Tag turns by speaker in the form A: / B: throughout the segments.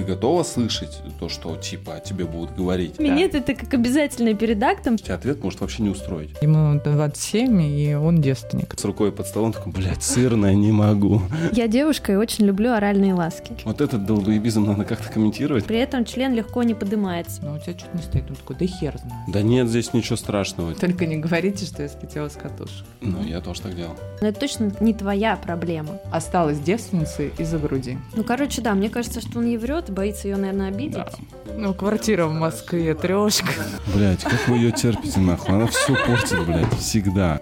A: Ты готова слышать то, что типа о тебе будут говорить?
B: Да. Нет, это как обязательно перед актом.
A: Тебя ответ может вообще не устроить.
C: Ему 27, и он девственник.
A: С рукой под столом такой, блядь, сырная, не могу.
B: Я девушка и очень люблю оральные ласки.
A: Вот этот долбоебизм надо как-то комментировать.
B: При этом член легко не поднимается.
C: Но у тебя что-то не стоит, он такой, да хер знает.
A: Да нет, здесь ничего страшного.
C: Только не говорите, что я слетела с катушек.
A: Ну, я тоже так делал.
B: Но это точно не твоя проблема.
C: Осталась девственницей из-за груди.
B: Ну, короче, да, мне кажется, что он ей врет, боится ее, наверное, обидеть. Да.
C: Ну, квартира в Москве, трешка.
A: Блять, как вы ее терпите, нахуй? Она все портит, блядь, всегда.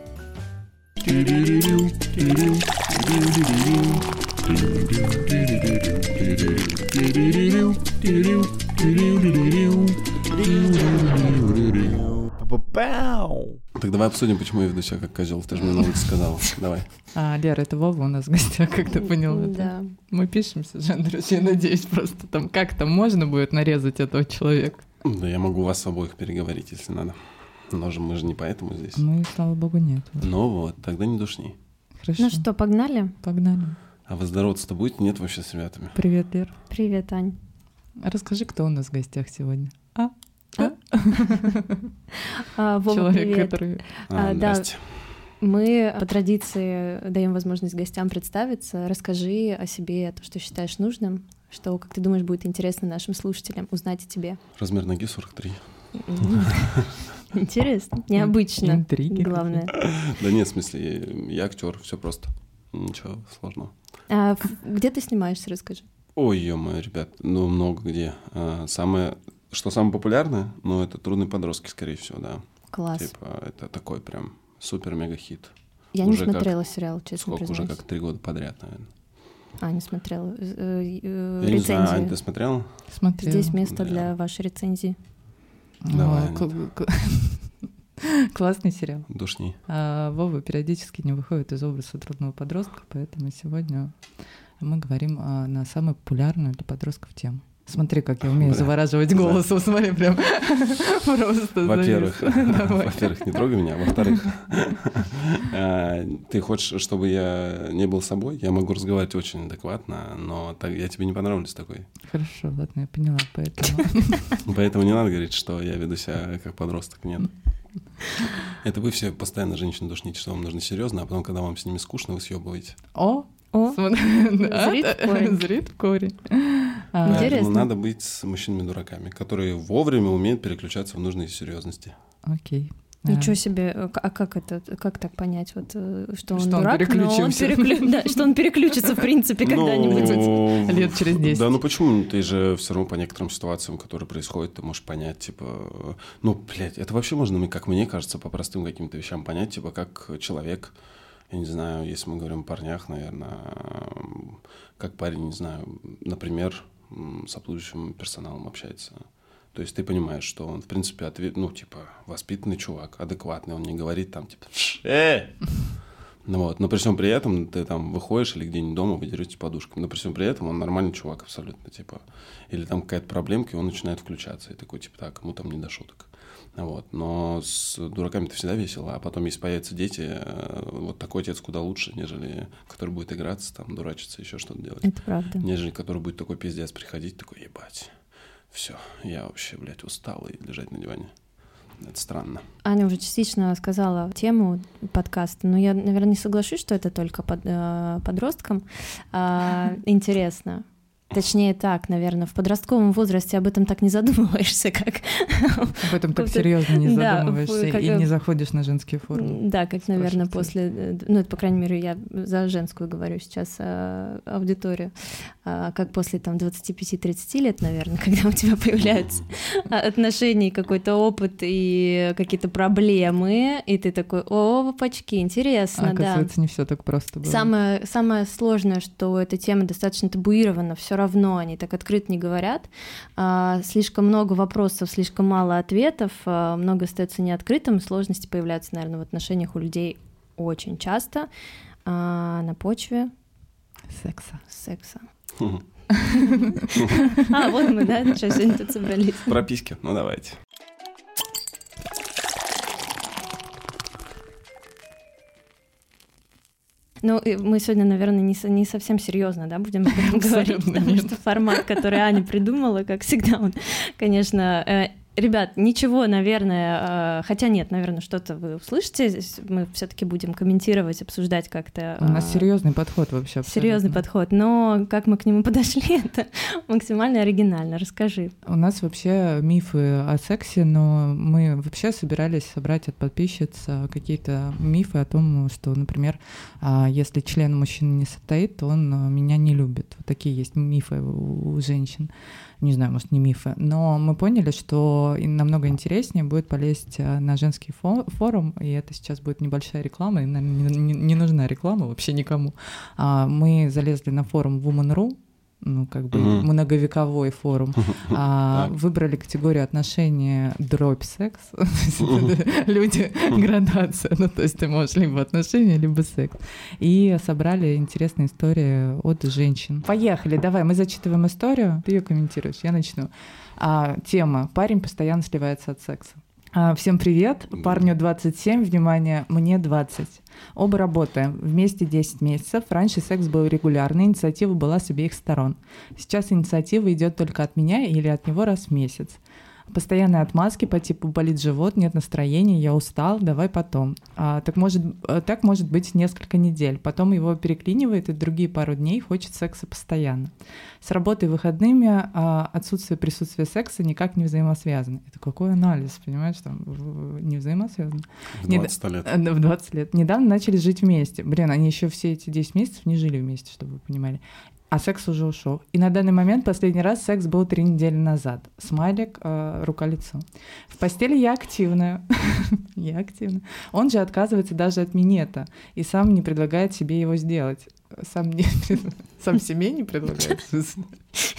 A: Так давай обсудим, почему я веду себя как козел. Ты же мне много сказал. Давай.
C: А, Лера, это Вова у нас в гостях, как ты поняла.
B: Да.
C: Мы пишемся же, Андрюш, я надеюсь, просто там как-то можно будет нарезать этого человека.
A: Да я могу вас обоих переговорить, если надо. Но же мы же не поэтому здесь.
C: Мы, слава богу, нет.
A: Ну вот, тогда не душни.
C: Хорошо.
B: Ну что, погнали?
C: Погнали.
A: А вы здороваться-то будете? Нет вообще с ребятами?
C: Привет, Лер.
B: Привет, Ань.
C: Расскажи, кто у нас в гостях сегодня. А? А?
B: а
C: Человек, который...
A: А, да,
B: мы по традиции даем возможность гостям представиться. Расскажи о себе, то, что считаешь нужным, что, как ты думаешь, будет интересно нашим слушателям узнать о тебе.
A: Размер ноги 43.
B: Интересно, необычно.
C: Интриги.
B: Главное.
A: Да нет, в смысле, я актер, все просто. Ничего сложного.
B: А где ты снимаешься, расскажи.
A: Ой, ё ребят, ну много где. А, самое, что самое популярное, ну это «Трудные подростки», скорее всего, да.
B: Класс.
A: Типа это такой прям супер-мега-хит.
B: Я уже не смотрела как, сериал, честно
A: Сколько,
B: признаюсь.
A: уже как три года подряд, наверное.
B: А, не смотрела. Э,
A: э, Я не знаю, Ань, ты смотрела?
C: Смотрела.
B: Здесь место да. для вашей рецензии.
A: Давай,
C: Классный сериал.
A: Душни.
C: А, Вова периодически не выходит из образа трудного подростка, поэтому сегодня мы говорим а, на самую популярную для подростков тему. Смотри, как я умею завораживать голосом, смотри, прям просто.
A: Во-первых, во-первых, не трогай меня, во-вторых, а, ты хочешь, чтобы я не был собой? Я могу разговаривать очень адекватно, но так, я тебе не понравлюсь такой.
C: Хорошо, ладно, я поняла, поэтому...
A: Поэтому не надо говорить, что я веду себя как подросток, нет. Это вы все постоянно женщин душните, что вам нужно серьезно, а потом, когда вам с ними скучно, вы съебываете.
C: О,
B: о,
C: зрит в корень.
B: Интересно.
A: надо быть с мужчинами-дураками, которые вовремя умеют переключаться в нужные серьезности.
C: Окей.
B: Ничего себе, а как это, как так понять, вот, э, что он
C: что
B: дурак,
C: он
B: но он переклю... да, что он переключится, в принципе,
A: ну,
B: когда-нибудь.
C: Лет через 10.
A: Да, ну почему? Ты же все равно по некоторым ситуациям, которые происходят, ты можешь понять, типа, ну, блядь, это вообще можно, как мне кажется, по простым каким-то вещам понять, типа, как человек я не знаю, если мы говорим о парнях, наверное, как парень, не знаю, например, с обслуживающим персоналом общается. То есть ты понимаешь, что он, в принципе, ответ, ну, типа, воспитанный чувак, адекватный, он не говорит там, типа, э! Ну вот, но при всем при этом ты там выходишь или где-нибудь дома, вы дерете подушками, но при всем при этом он нормальный чувак абсолютно, типа, или там какая-то проблемка, и он начинает включаться, и такой, типа, так, кому там не до шуток. Вот. Но с дураками-то всегда весело. А потом, если появятся дети, э, вот такой отец куда лучше, нежели который будет играться, там, дурачиться, еще что-то делать.
B: Это правда.
A: Нежели который будет такой пиздец приходить, такой, ебать, все, я вообще, блядь, устал и лежать на диване. Это странно.
B: Аня уже частично сказала тему подкаста, но я, наверное, не соглашусь, что это только под, э, подросткам. А, интересно. Точнее так, наверное, в подростковом возрасте об этом так не задумываешься, как...
C: Об этом так серьезно не задумываешься да, как... и не заходишь на женские форумы.
B: Да, как, наверное, после... Ну, это, по крайней мере, я за женскую говорю сейчас а, аудиторию. А, как после, там, 25-30 лет, наверное, когда у тебя появляются отношения, какой-то опыт и какие-то проблемы, и ты такой, о, опачки, интересно,
C: а,
B: да.
C: Оказывается, не все так просто было.
B: Самое, самое сложное, что эта тема достаточно табуирована, все равно они так открыто не говорят. А, слишком много вопросов, слишком мало ответов, а, много остается неоткрытым, сложности появляются, наверное, в отношениях у людей очень часто а, на почве
C: секса.
B: Секса. А, вот мы, да, сейчас сегодня тут собрались.
A: Прописки, ну давайте.
B: Ну, мы сегодня, наверное, не, не совсем серьезно, да, будем говорить, потому что формат, который Аня придумала, как всегда, он, конечно, э, Ребят, ничего, наверное, э, хотя нет, наверное, что-то вы услышите. Мы все-таки будем комментировать, обсуждать как-то.
C: У нас э, серьезный подход вообще.
B: Серьезный подход, но как мы к нему подошли, это максимально оригинально. Расскажи.
C: У нас вообще мифы о сексе, но мы вообще собирались собрать от подписчиц э, какие-то мифы о том, что, например, если член мужчины не состоит, то он меня не любит. Вот такие есть мифы у женщин не знаю, может, не мифы, но мы поняли, что намного интереснее будет полезть э, на женский форум, и это сейчас будет небольшая реклама, и, наверное, не, не нужна реклама вообще никому. А Мы залезли на форум Woman.ru, ну, как бы mm-hmm. многовековой форум, а, выбрали категорию отношения дробь секс. Люди, градация. Ну, то есть ты можешь либо отношения, либо секс. И собрали интересные истории от женщин. Поехали, давай, мы зачитываем историю, ты ее комментируешь, я начну. А, тема «Парень постоянно сливается от секса». А, всем привет. Парню 27, внимание, мне 20. Оба работаем. Вместе 10 месяцев. Раньше секс был регулярный, инициатива была с обеих сторон. Сейчас инициатива идет только от меня или от него раз в месяц. Постоянные отмазки по типу болит живот, нет настроения, я устал, давай потом. А, так, может, э, так может быть несколько недель. Потом его переклинивает, и другие пару дней хочет секса постоянно. С работой выходными а, отсутствие присутствия секса никак не взаимосвязано. Это какой анализ, понимаешь, там не взаимосвязано.
A: В 20 Нед... лет.
C: Э, в 20 лет. Недавно начали жить вместе. Блин, они еще все эти 10 месяцев не жили вместе, чтобы вы понимали а секс уже ушел. И на данный момент последний раз секс был три недели назад. Смайлик, э, рука-лицо. В постели я активная. я активная. Он же отказывается даже от минета и сам не предлагает себе его сделать. Сам, не, сам себе не предлагает.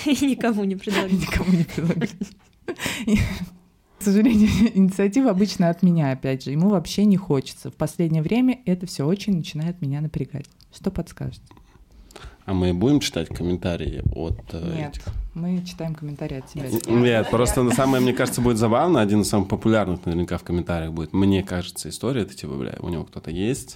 B: И никому не предлагает.
C: Никому не предлагает. К сожалению, инициатива обычно от меня, опять же. Ему вообще не хочется. В последнее время это все очень начинает меня напрягать. Что подскажете?
A: А мы будем читать комментарии от
C: э, Нет, этих? мы читаем комментарии от тебя.
A: Нет, просто на самое, мне кажется, будет забавно. Один из самых популярных наверняка в комментариях будет. Мне кажется, история, это типа, бля, у него кто-то есть.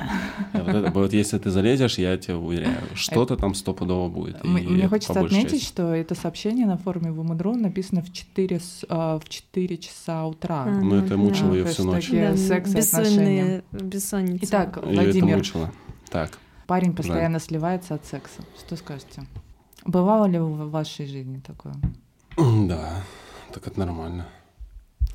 A: Вот, это, вот если ты залезешь, я тебе уверяю, что-то там стопудово будет.
C: Мне хочется отметить, части. что это сообщение на форуме Woman.ru написано в 4, а, в 4 часа утра.
A: Ну, это мучило ее всю ночь.
B: Секс отношения. Бессонница.
C: Итак, Владимир.
A: это мучило. Так.
C: Парень постоянно Жаль. сливается от секса. Что скажете? Бывало ли в вашей жизни такое?
A: Да, так это нормально.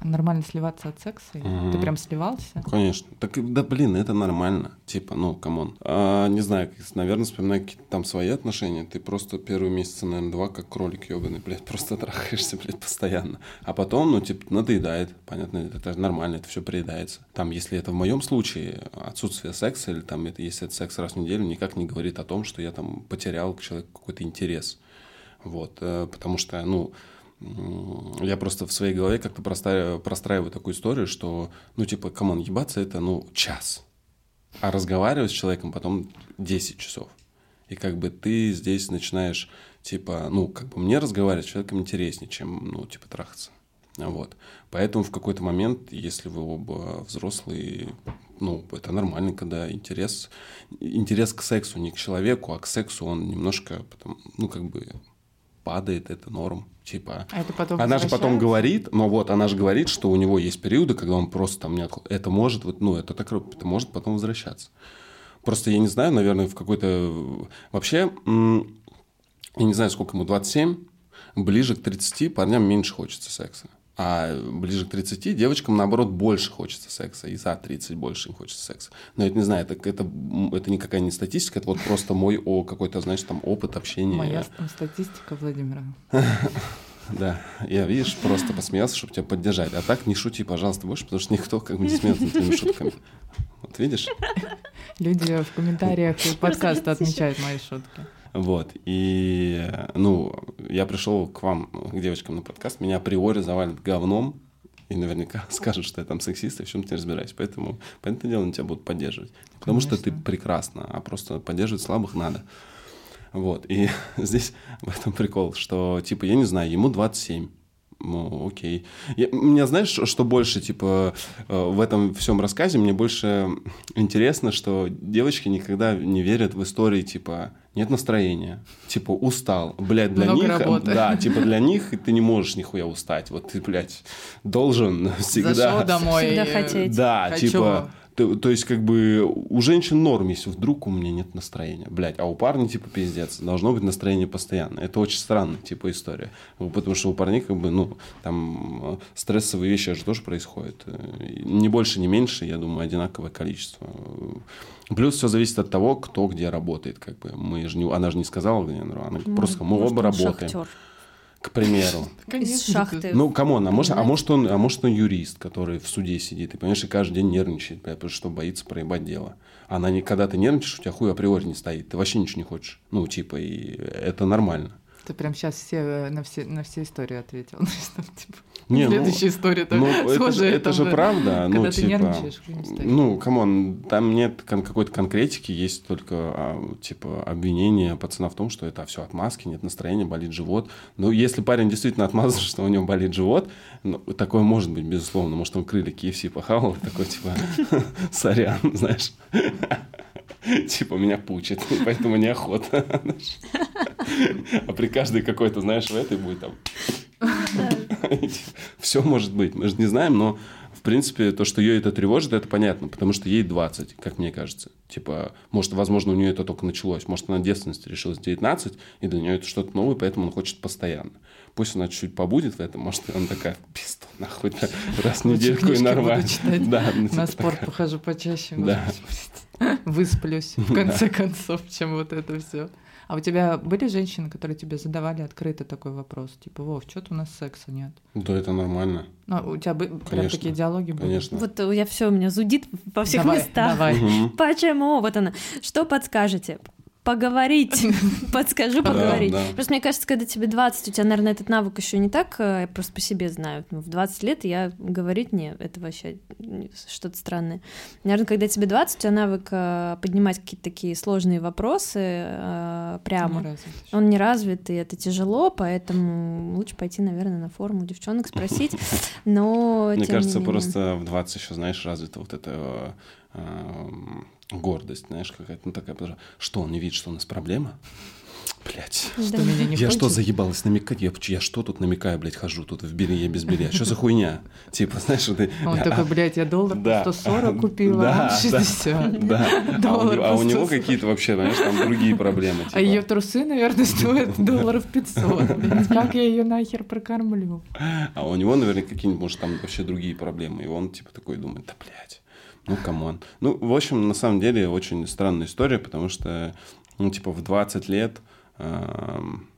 C: Нормально сливаться от секса? Угу. Ты прям сливался?
A: Конечно. Так, да блин, это нормально. Типа, ну, come on. А, не знаю, наверное, вспоминаю какие-то там свои отношения. Ты просто первые месяцы, наверное, два, как кролик ебаный, блядь, просто трахаешься, блядь, постоянно. А потом, ну, типа, надоедает. Понятно, это нормально, это все приедается. Там, если это в моем случае отсутствие секса, или там, это, если это секс раз в неделю, никак не говорит о том, что я там потерял к человеку какой-то интерес. Вот. Э, потому что, ну, я просто в своей голове как-то простраиваю, такую историю, что, ну, типа, come on, ебаться это, ну, час. А разговаривать с человеком потом 10 часов. И как бы ты здесь начинаешь, типа, ну, как бы мне разговаривать с человеком интереснее, чем, ну, типа, трахаться. Вот. Поэтому в какой-то момент, если вы оба взрослые, ну, это нормально, когда интерес, интерес к сексу не к человеку, а к сексу он немножко, ну, как бы падает, это норм. Типа,
C: а это потом
A: она же потом говорит, но вот она же говорит, что у него есть периоды, когда он просто там не откл... Это может, вот, ну, это так, это может потом возвращаться. Просто я не знаю, наверное, в какой-то... Вообще, я не знаю, сколько ему, 27, ближе к 30 парням меньше хочется секса. А ближе к 30 девочкам, наоборот, больше хочется секса. И за 30 больше им хочется секса. Но это не знаю, это, это, это никакая не статистика, это вот просто мой о, какой-то, знаешь, там опыт общения.
C: Моя статистика Владимира.
A: Да, я, видишь, просто посмеялся, чтобы тебя поддержать. А так не шути, пожалуйста, больше, потому что никто как бы не смеется над твоими шутками. Вот видишь?
C: Люди в комментариях подкаста отмечают мои шутки.
A: Вот. И, ну, я пришел к вам, к девочкам на подкаст, меня априори завалят говном, и наверняка скажут, что я там сексист, и в чем-то не разбираюсь. Поэтому, понятное дело, они тебя будут поддерживать. Потому Конечно. что ты прекрасна, а просто поддерживать слабых надо. Вот. И здесь в этом прикол, что, типа, я не знаю, ему 27, Ну, окей. Я, мне знаешь, что больше, типа, э, в этом всем рассказе, мне больше интересно, что девочки никогда не верят в истории, типа, нет настроения, типа, устал. Блядь, для
C: Много
A: них...
C: работы.
A: Да, типа, для них ты не можешь нихуя устать. Вот ты, блядь, должен всегда...
C: Зашел домой.
B: Всегда
C: э,
B: хотеть.
A: Да,
C: Хочу.
A: типа, то, то есть, как бы, у женщин норм, если вдруг у меня нет настроения. Блять, а у парня, типа, пиздец, должно быть настроение постоянно. Это очень странная, типа, история. Ну, Потому что у парней, как бы, ну, там, э, стрессовые вещи же тоже происходят. Э, Не больше, не меньше, я думаю, одинаковое количество. Плюс все зависит от того, кто где работает, как бы. Мы же не, она же не сказала, где она, она просто, мы оба работаем,
B: шахтер
A: к примеру.
B: Из шахты.
A: Ну, come on, а может, а может он, а может он юрист, который в суде сидит, и понимаешь, и каждый день нервничает, потому что боится проебать дело. Она не, когда ты нервничаешь, у тебя хуй априори не стоит, ты вообще ничего не хочешь. Ну, типа, и это нормально.
C: Ты прям сейчас все, э, на, все, на все истории ответил. Что, типа,
A: Не, ну,
C: Следующая история
A: Ну,
C: так
A: это, же-
C: схожая,
A: это
C: там,
A: же правда.
C: Когда
A: ну,
C: ты
A: типа,
C: нервничаешь.
A: Ну, come on, там нет кон- какой-то конкретики, есть только, а, типа, обвинение пацана в том, что это все отмазки, нет настроения, болит живот. Но если парень действительно отмазан, что у него болит живот, ну, такое может быть, безусловно. Может, он крылья KFC похавал, такой, типа, сорян, знаешь. Типа, меня пучит, поэтому неохота. А при каждой какой-то, знаешь, в этой будет там... Все может быть, мы же не знаем, но в принципе, то, что ее это тревожит, это понятно, потому что ей 20, как мне кажется. Типа, может, возможно, у нее это только началось. Может, она детственности решилась 19, и для нее это что-то новое, поэтому она хочет постоянно. Пусть она чуть-чуть побудет в этом, может, она такая, пизду, нахуй, да, раз в недельку и нормально. Да, ну,
C: На
A: типа
C: спорт
A: такая.
C: похожу почаще.
A: Да.
C: господи. Высплюсь, в конце концов, чем вот это все. А у тебя были женщины, которые тебе задавали открыто такой вопрос? Типа, Вов, что-то у нас секса нет?
A: Да, это нормально,
C: Ну, у тебя бы- прям такие диалоги были?
A: конечно.
B: Вот я все, у меня зудит во всех
C: Давай,
B: местах.
C: давай.
B: Почему? Вот она. Что подскажете? Поговорить. Подскажу,
A: Да,
B: поговорить.
A: да.
B: Просто мне кажется, когда тебе 20, у тебя, наверное, этот навык еще не так, э, я просто по себе знаю. Ну, В 20 лет я говорить не, это вообще что-то странное. Наверное, когда тебе 20, у тебя навык э, поднимать какие-то такие сложные вопросы э, прямо.
C: Не.
B: Он не развит, и это тяжело, поэтому лучше пойти, наверное, на форум у девчонок спросить. Но
A: Мне кажется, просто в 20 еще, знаешь, развита вот эта э, эм, гордость, знаешь, какая-то, ну такая, потому что, он не видит, что у нас проблема? Блять.
C: Что меня не
A: Я что, заебалась намекать? Я, я что тут намекаю, блядь, хожу тут в белье без белья? Что за хуйня? Типа, знаешь, что ты...
C: Он такой, блядь, я доллар
A: Да.
C: по 140 купила,
A: Да,
C: а 60.
A: Да, а у, него- а у
C: по
A: него
C: 140.
A: какие-то вообще, знаешь, там другие проблемы.
C: А ее
A: типа.
C: трусы, наверное, стоят долларов 500. блядь. Как я ее нахер прокормлю?
A: А у него, наверное, какие-нибудь, может, там вообще другие проблемы. И он, типа, такой думает, да, блядь, ну, come on. Ну, в общем, на самом деле, очень странная история, потому что, ну, типа, в 20 лет... эм,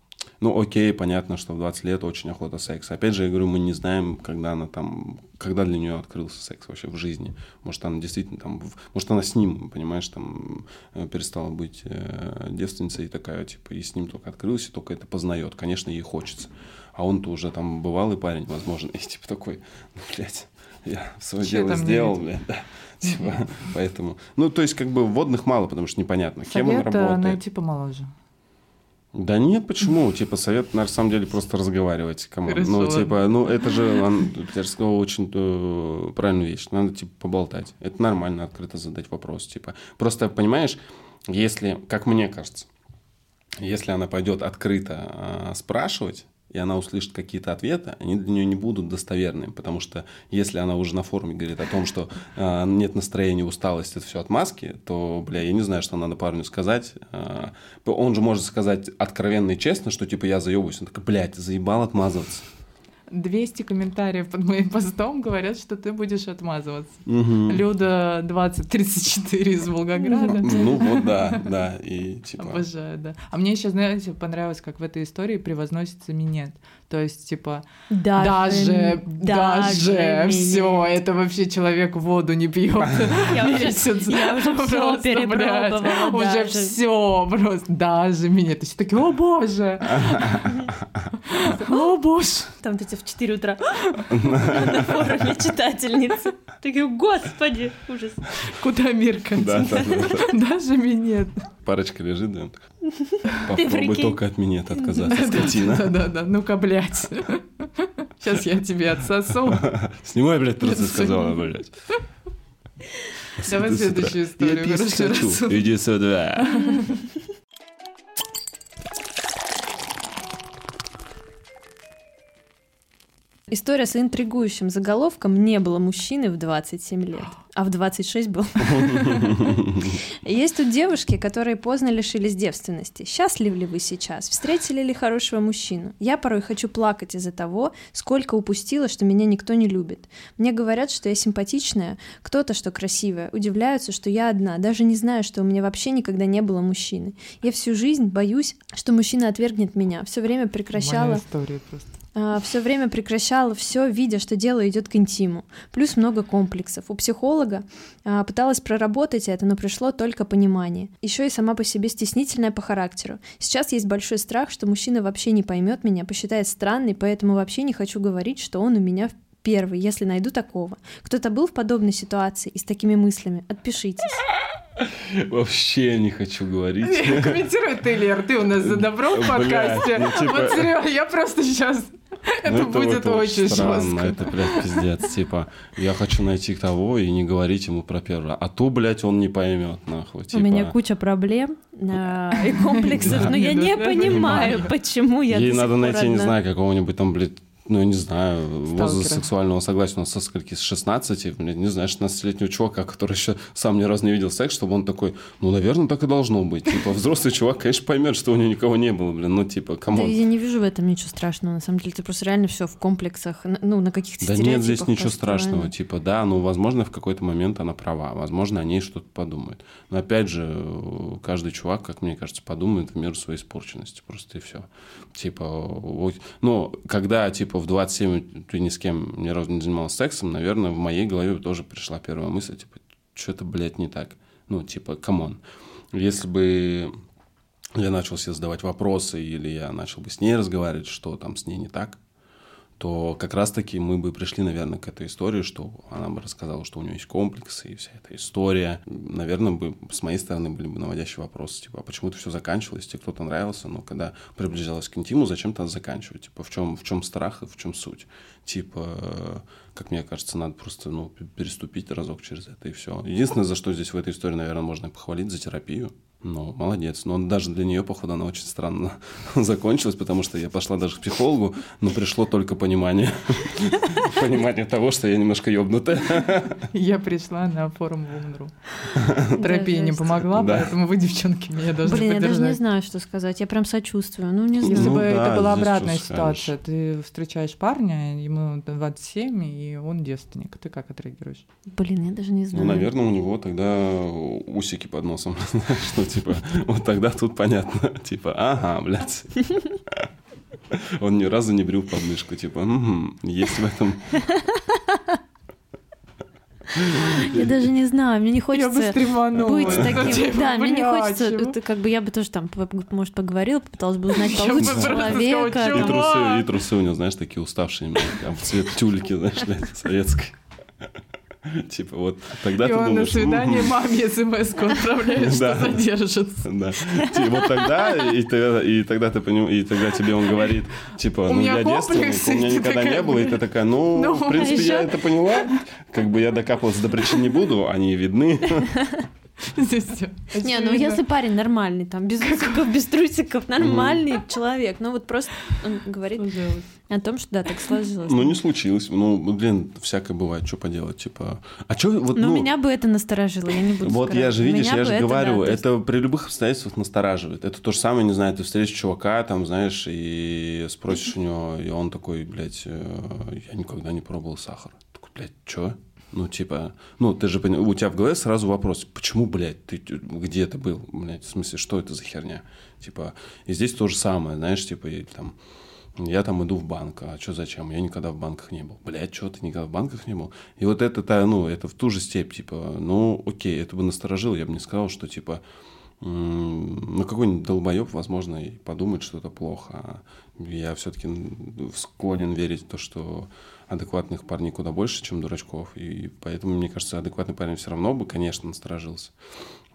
A: ну, окей, понятно, что в 20 лет очень охота секса. Опять же, я говорю, мы не знаем, когда она там, когда для нее открылся секс вообще в жизни. Может, она действительно там, может, она с ним, понимаешь, там э, перестала быть э, девственницей и такая, типа, и с ним только открылась, и только это познает. Конечно, ей хочется. А он-то уже там бывалый парень, возможно, и типа такой, ну, блядь, я свое дело сделал, блядь, да. Типа, поэтому. Ну, то есть, как бы водных мало, потому что непонятно, кем он
C: Совет э,
A: работает.
C: найти помоложе.
A: Да нет, почему? Типа, совет, на самом деле, просто разговаривать. Кому? Ну, типа, ну, это же, он, я же сказал, очень э, правильную вещь. Надо, типа, поболтать. Это нормально, открыто задать вопрос. Типа, просто, понимаешь, если, как мне кажется, если она пойдет открыто э, спрашивать, и она услышит какие-то ответы, они для нее не будут достоверными, потому что если она уже на форуме говорит о том, что э, нет настроения, усталость, это все отмазки, то, бля, я не знаю, что надо парню сказать. Э, он же может сказать откровенно и честно, что типа я заебываюсь. Он такой, блядь, заебал отмазываться.
C: 200 комментариев под моим постом говорят, что ты будешь отмазываться.
A: Мгм.
C: Люда 2034 из Волгограда.
A: Ну вот, да, да, и типа...
C: Обожаю, да. А мне еще, знаете, понравилось, как в этой истории превозносится минет. То есть, типа, даже, даже, все, это вообще человек воду не пьет.
B: Я уже-
C: Месяц.
B: я уже
C: Просто, блядь,
B: перепробовала,
C: Уже
B: даже.
C: все просто, даже минет. Все такие, о боже, о боже.
B: Там эти в 4 утра на форуме читательницы. Такие, господи, ужас.
C: Куда мир
A: да.
C: Даже минет.
A: Парочка лежит, да. Попробуй только от меня отказаться, скотина.
C: Да-да-да, ну-ка, блядь. Сейчас я тебе отсосу.
A: Снимай, блядь, трусы, сказала, блядь.
C: Давай следующую историю.
A: Я писать хочу. Иди сюда.
B: История с интригующим заголовком «Не было мужчины в 27 лет» а в 26 был. Есть тут девушки, которые поздно лишились девственности. Счастливы ли вы сейчас? Встретили ли хорошего мужчину? Я порой хочу плакать из-за того, сколько упустила, что меня никто не любит. Мне говорят, что я симпатичная, кто-то, что красивая. Удивляются, что я одна, даже не знаю, что у меня вообще никогда не было мужчины. Я всю жизнь боюсь, что мужчина отвергнет меня. Все время прекращала... Моя
C: история просто
B: все время прекращала все, видя, что дело идет к интиму. Плюс много комплексов. У психолога а, пыталась проработать это, но пришло только понимание. Еще и сама по себе стеснительная по характеру. Сейчас есть большой страх, что мужчина вообще не поймет меня, посчитает странной, поэтому вообще не хочу говорить, что он у меня первый, если найду такого. Кто-то был в подобной ситуации и с такими мыслями? Отпишитесь.
A: Вообще не хочу говорить.
C: Комментируй ты, Лер, ты у нас за добро в подкасте. Ну, типа... Вот серьезно, я просто сейчас это, это будет вот очень странно, жестко.
A: Это, блядь, пиздец. Типа, я хочу найти того и не говорить ему про первое. А то, блядь, он не поймет, нахуй.
B: Типа... У меня куча проблем э, и комплексов, но я не понимаю, почему я
A: Ей надо найти, не знаю, какого-нибудь там, блядь, ну, я не знаю, Сталкера. возраст сексуального согласия у нас со скольки, с 16, блин, не знаю, 16-летнего чувака, который еще сам ни разу не видел секс, чтобы он такой, ну, наверное, так и должно быть. Типа, взрослый чувак, конечно, поймет, что у него никого не было, блин, ну, типа, кому?
B: Да, я не вижу в этом ничего страшного, на самом деле, ты просто реально все в комплексах, ну, на каких-то
A: Да нет здесь ничего страшного, типа, да, ну, возможно, в какой-то момент она права, возможно, о ней что-то подумает. Но, опять же, каждый чувак, как мне кажется, подумает в меру своей испорченности, просто и все. Типа, ну, когда, типа, в 27 ты ни с кем ни разу не занимался сексом, наверное, в моей голове тоже пришла первая мысль, типа, что-то, блядь, не так. Ну, типа, come on. Если бы я начал себе задавать вопросы, или я начал бы с ней разговаривать, что там с ней не так, то как раз-таки мы бы пришли, наверное, к этой истории, что она бы рассказала, что у нее есть комплексы и вся эта история. Наверное, бы с моей стороны были бы наводящие вопросы, типа, а почему это все заканчивалось, тебе кто-то нравился, но когда приближалась к интиму, зачем то заканчивать? Типа, в чем, в чем страх и в чем суть? Типа, как мне кажется, надо просто, ну, переступить разок через это и все. Единственное, за что здесь в этой истории, наверное, можно похвалить, за терапию. Ну, молодец. Но даже для нее, походу, она очень странно закончилась, потому что я пошла даже к психологу, но пришло только понимание. Понимание того, что я немножко ёбнутая.
C: Я пришла на форум Вумнру. Терапия не помогла, поэтому вы, девчонки, меня должны
B: Блин, я даже не знаю, что сказать. Я прям сочувствую. Ну, не знаю.
C: Если бы это была обратная ситуация, ты встречаешь парня, ему 27, и он девственник. Ты как отреагируешь?
B: Блин, я даже не знаю.
A: Ну, наверное, у него тогда усики под носом. Что типа, вот тогда тут понятно, типа, ага, блядь. Он ни разу не брил подмышку, типа, есть в этом...
B: Я даже не знаю, мне не хочется
C: я бы
B: быть таким. Типа, да, мне не хочется, это, как бы я бы тоже там, может, поговорила, попыталась бы узнать получше человека.
A: И трусы, и трусы у него, знаешь, такие уставшие, там, цвет тюльки, знаешь, советской. Типа вот тогда ты думаешь...
C: на свидание маме смс отправляет, что задержится.
A: Да. Вот тогда, и тогда ты и тогда тебе он говорит, типа, ну я девственник, у меня никогда не было, и ты такая, ну, ну в принципе, я это поняла, как бы я докапываться до причин не буду, они видны.
B: Не, ну если парень нормальный, там, без усиков, без трусиков, нормальный человек, ну вот просто он говорит о том, что да, так сложилось.
A: Ну не случилось, ну, блин, всякое бывает, что поделать, типа... А что вот,
B: ну... меня бы это насторожило, я не буду
A: Вот я же, видишь, я же говорю, это при любых обстоятельствах настораживает. Это то же самое, не знаю, ты встретишь чувака, там, знаешь, и спросишь у него, и он такой, блядь, э, я никогда не пробовал сахар. Такой, блядь, что? Ну, типа, ну, ты же понимаешь, у тебя в голове сразу вопрос, почему, блядь, ты где это был, блядь, в смысле, что это за херня? Типа, и здесь то же самое, знаешь, типа, и, там, я там иду в банк, а что зачем? Я никогда в банках не был. Блядь, что ты никогда в банках не был? И вот это, ну, это в ту же степь, типа, ну, окей, это бы насторожило, я бы не сказал, что, типа, ну, какой-нибудь долбоеб, возможно, и подумает, что это плохо. А Я все-таки склонен верить в то, что адекватных парней куда больше, чем дурачков. И поэтому, мне кажется, адекватный парень все равно бы, конечно, насторожился.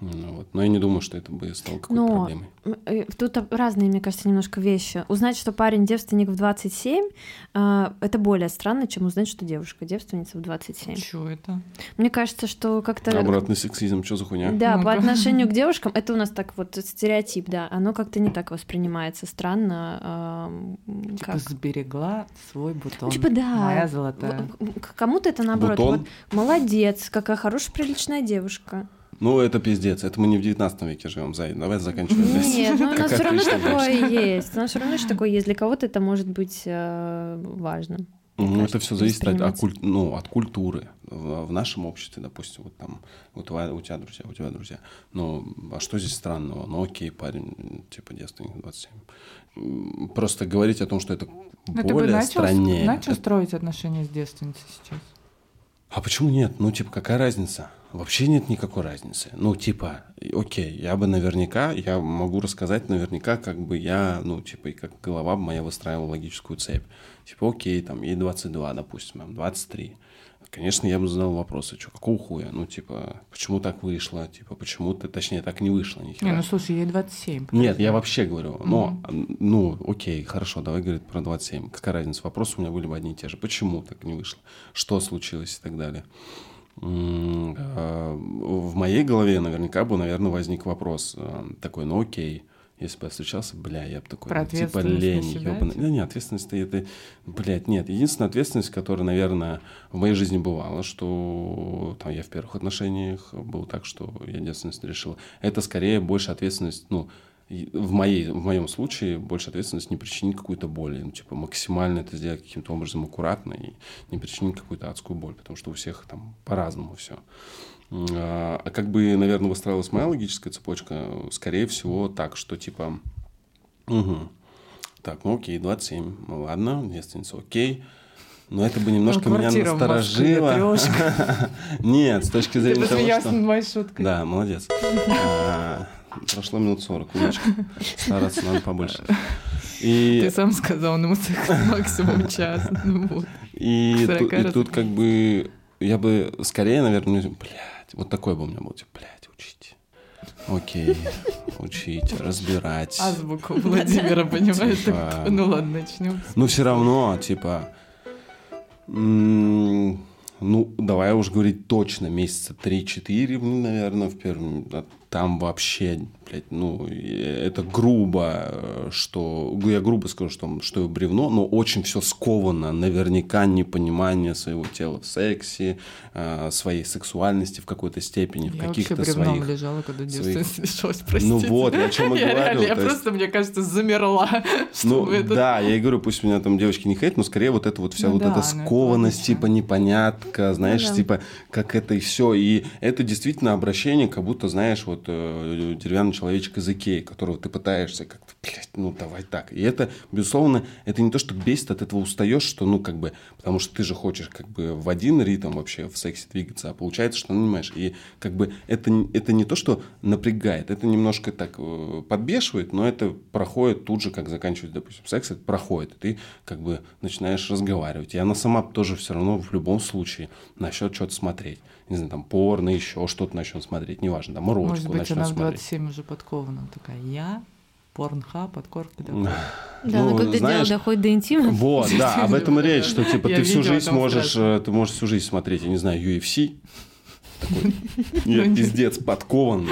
A: Ну, вот. Но я не думаю, что это бы стало какой-то Но проблемой.
B: Э, тут разные, мне кажется, немножко вещи. Узнать, что парень девственник в 27, э, это более странно, чем узнать, что девушка девственница в 27.
C: Чего это?
B: Мне кажется, что как-то...
A: Обратный сексизм, что за хуйня?
B: Да, ну по отношению к девушкам, это у нас так вот стереотип, да, оно как-то не так воспринимается странно.
C: Э, типа как... сберегла свой бутон.
B: Типа да.
C: Моя золотая.
B: Кому-то это наоборот.
A: Бутон?
B: Вот, молодец, какая хорошая, приличная девушка.
A: Ну, это пиздец. Это мы не в 19 веке живем, Зай. Давай заканчиваем.
B: Нет, ну, у нас все равно такое есть. У нас все равно что такое есть. Для кого-то это может быть э, важным.
A: Ну, это все зависит от, от, куль... ну, от культуры. В, в нашем обществе, допустим, вот там у, твоя, у тебя друзья, у тебя друзья. Ну, а что здесь странного? Ну, окей, парень, типа девственник 27. Просто говорить о том, что это Но более ты бы начал, страннее.
C: начал строить отношения с девственницей сейчас?
A: А почему нет? Ну, типа, какая разница? Вообще нет никакой разницы. Ну, типа, окей, я бы наверняка, я могу рассказать наверняка, как бы я, ну, типа, и как голова моя выстраивала логическую цепь. Типа, окей, там, ей 22, допустим, там, 23. Конечно, я бы задал вопросы, что, какого хуя? Ну, типа, почему так вышло? Типа, почему ты, точнее, так не вышло? Ни
C: не, ну, слушай, ей 27.
A: Нет, я вообще говорю, но, mm-hmm. ну, окей, хорошо, давай говорить про 27. Какая разница? Вопросы у меня были бы одни и те же. Почему так не вышло? Что случилось и так далее? А, в моей голове наверняка бы, наверное, возник вопрос э, такой, ну окей, если бы я встречался, бля, я бы такой,
C: Про
A: типа лень, ёбаный. Да нет, ответственность это, блядь, нет. Единственная ответственность, которая, наверное, в моей жизни бывала, что там я в первых отношениях был так, что я ответственность решил. Это скорее больше ответственность, ну, в, моей, в моем случае больше ответственность не причинить какую-то боль. Ну, типа максимально это сделать каким-то образом аккуратно и не причинить какую-то адскую боль, потому что у всех там по-разному все. А, а как бы, наверное, выстраивалась моя логическая цепочка, скорее всего, так, что типа, угу, так, ну окей, 27, ну ладно, девственница, окей, но это бы немножко ну, меня насторожило. Нет, с точки зрения того, что...
C: над моей шуткой.
A: Да, молодец. Прошло минут 40, умничка. Стараться надо побольше.
C: И... Ты сам сказал, ну максимум час. Ну, вот.
A: И, ту, и тут как бы я бы скорее, наверное, блядь, вот такой бы у меня был, типа, блядь, учите. Окей, учить, разбирать.
C: Азбуку Владимира, понимаешь? Типа... Ну ладно, начнем.
A: Ну все равно, типа, ну, давай уж говорить точно, месяца 3-4, наверное, в первом, там вообще, блядь, ну, это грубо, э, что, я грубо скажу, что, что бревно, но очень все сковано, наверняка непонимание своего тела в сексе, э, своей сексуальности в какой-то степени, в каких-то своих...
C: лежала, когда своих... лишилась, простите.
A: Ну вот, я о чем и. Реально,
C: я просто, мне кажется, замерла.
A: Ну, это... да, я и говорю, пусть меня там девочки не хейтят, но скорее вот это вот вся ну, вот да, эта ну, скованность, типа непонятка, знаешь, ну, да. типа как это и все. И это действительно обращение, как будто, знаешь, вот э, деревянный человечек из Икеи, которого ты пытаешься как-то, блядь, ну давай так. И это, безусловно, это не то, что бесит, от этого устаешь, что, ну, как бы, потому что ты же хочешь как бы в один ритм вообще в сексе двигаться, а получается, что, ну, понимаешь, и как бы это, это не то, что напрягает, это немножко так э, подбешивает, но это проходит тут же, как заканчивать, допустим, секс, это проходит, и ты как бы начинаешь разговаривать. И она сама тоже все равно в любом случае начнет что-то смотреть не знаю, там, порно, еще что-то начнем смотреть, неважно, там, эротику
C: Может быть, она
A: в
C: 27 уже подкована, такая, я порнха, подкорка такой.
B: Да, ну, но когда знаешь, дело доходит до интима.
A: Вот, да, об этом и речь, что типа ты всю жизнь можешь, э, ты можешь всю жизнь смотреть, я не знаю, UFC, такой, нет, ну, пиздец, подкованный,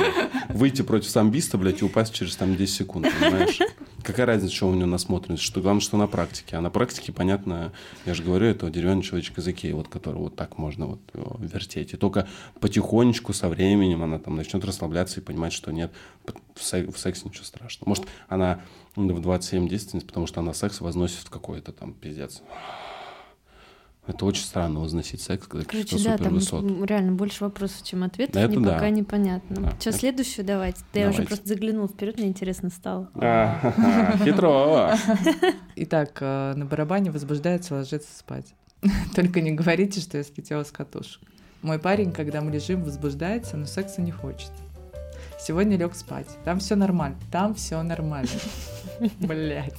A: выйти против самбиста, блядь, и упасть через там 10 секунд, понимаешь? Какая разница, что у него насмотренность? Что главное, что на практике. А на практике, понятно, я же говорю, это деревянный человечек из Икеи, вот который вот так можно вот вертеть. И только потихонечку со временем она там начнет расслабляться и понимать, что нет, в, сексе ничего страшного. Может, она в 27 действенность, потому что она секс возносит в какой-то там пиздец. Это очень странно возносить секс, когда Короче, да, там высот.
B: реально больше вопросов, чем ответов, это мне да. пока непонятно. Да. Что, следующую давайте? Да давайте. я уже просто заглянул вперед, мне интересно стало.
A: Хитро!
C: Итак, э, на барабане возбуждается ложиться спать. Только не говорите, что я слетела с катушек. Мой парень, когда мы лежим, возбуждается, но секса не хочет. Сегодня лег спать. Там все нормально. Там все нормально. Блять.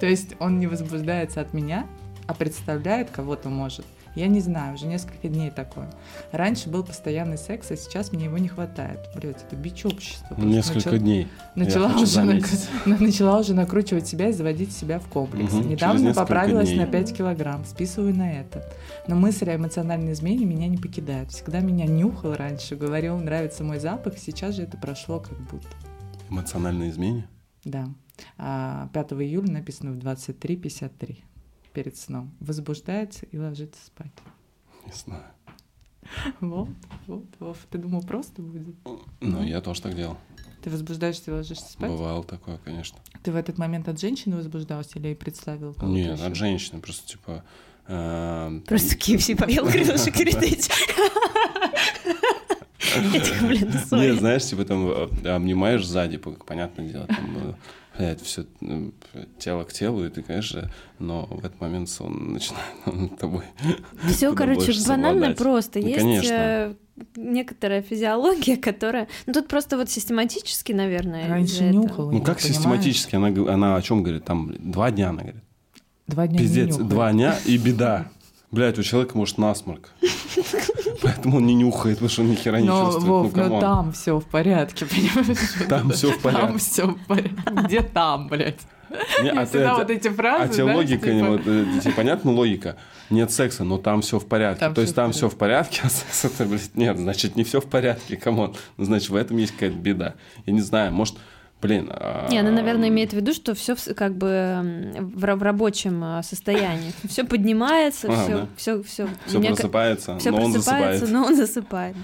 C: То есть он не возбуждается от меня, а представляет кого-то может. Я не знаю, уже несколько дней такое. Раньше был постоянный секс, а сейчас мне его не хватает. Блять, это бич общества.
A: Несколько
C: начала-
A: дней.
C: Начала уже,
A: заметить.
C: начала уже накручивать себя и заводить себя в комплекс.
A: Через
C: Недавно поправилась
A: дней.
C: на 5 килограмм, списываю на это. Но мысль о эмоциональной измене меня не покидает. Всегда меня нюхал раньше, говорил, нравится мой запах, сейчас же это прошло как будто.
A: Эмоциональное измене?
C: Да. А 5 июля написано в 23.53 перед сном. Возбуждается и ложится спать.
A: Не знаю.
C: Вот, вот, Вов, ты думал, просто будет?
A: Ну, я тоже так делал.
C: Ты возбуждаешься и ложишься спать?
A: Бывало такое, конечно.
C: Ты в этот момент от женщины возбуждался или представил
A: Нет,
C: ещё?
A: от женщины. Просто, типа... э,
B: Просто KFC поел, крылышек. Я такая, блин,
A: Не,
B: сори.
A: знаешь, типа там э, обнимаешь сзади, по- понятное дело, там, э, блядь, все тело к телу, и ты, конечно, но в этот момент сон начинает над тобой.
B: Все, короче, банально просто.
A: Ну,
B: Есть
A: конечно.
B: э, некоторая физиология, которая... Ну, тут просто вот систематически, наверное,
C: Раньше нюхала.
A: Ну как
C: понимаю.
A: систематически? Она, она о чем говорит? Там два дня, она говорит.
C: Два дня
A: Пиздец, два дня и беда. Блять, у человека может насморк. Поэтому он не нюхает, потому что он ни хера не
C: Но,
A: чувствует.
C: Вов,
A: ну,
C: но
A: come on.
C: там все в порядке, понимаешь?
A: Там всё в порядке.
C: Там все в порядке. Где там, блядь?
A: Не, а
C: всегда вот эти фразы,
A: А тебе логика,
C: типа-
A: не, вот, э, тебе понятна логика? Нет секса, но там все в порядке. То есть там все в порядке, а секс это, блядь, нет, значит, не все в порядке, come on. Ну, значит, в этом есть какая-то беда. Я не знаю, может, блин... а,
B: Не, она, наверное, имеет в виду, что все как бы в, ра- в рабочем а, состоянии. Все поднимается,
A: А,
B: все,
A: да.
B: все, все.
A: Все просыпается,
B: Все
A: но он
B: просыпается,
A: засыпает.
B: но он засыпает.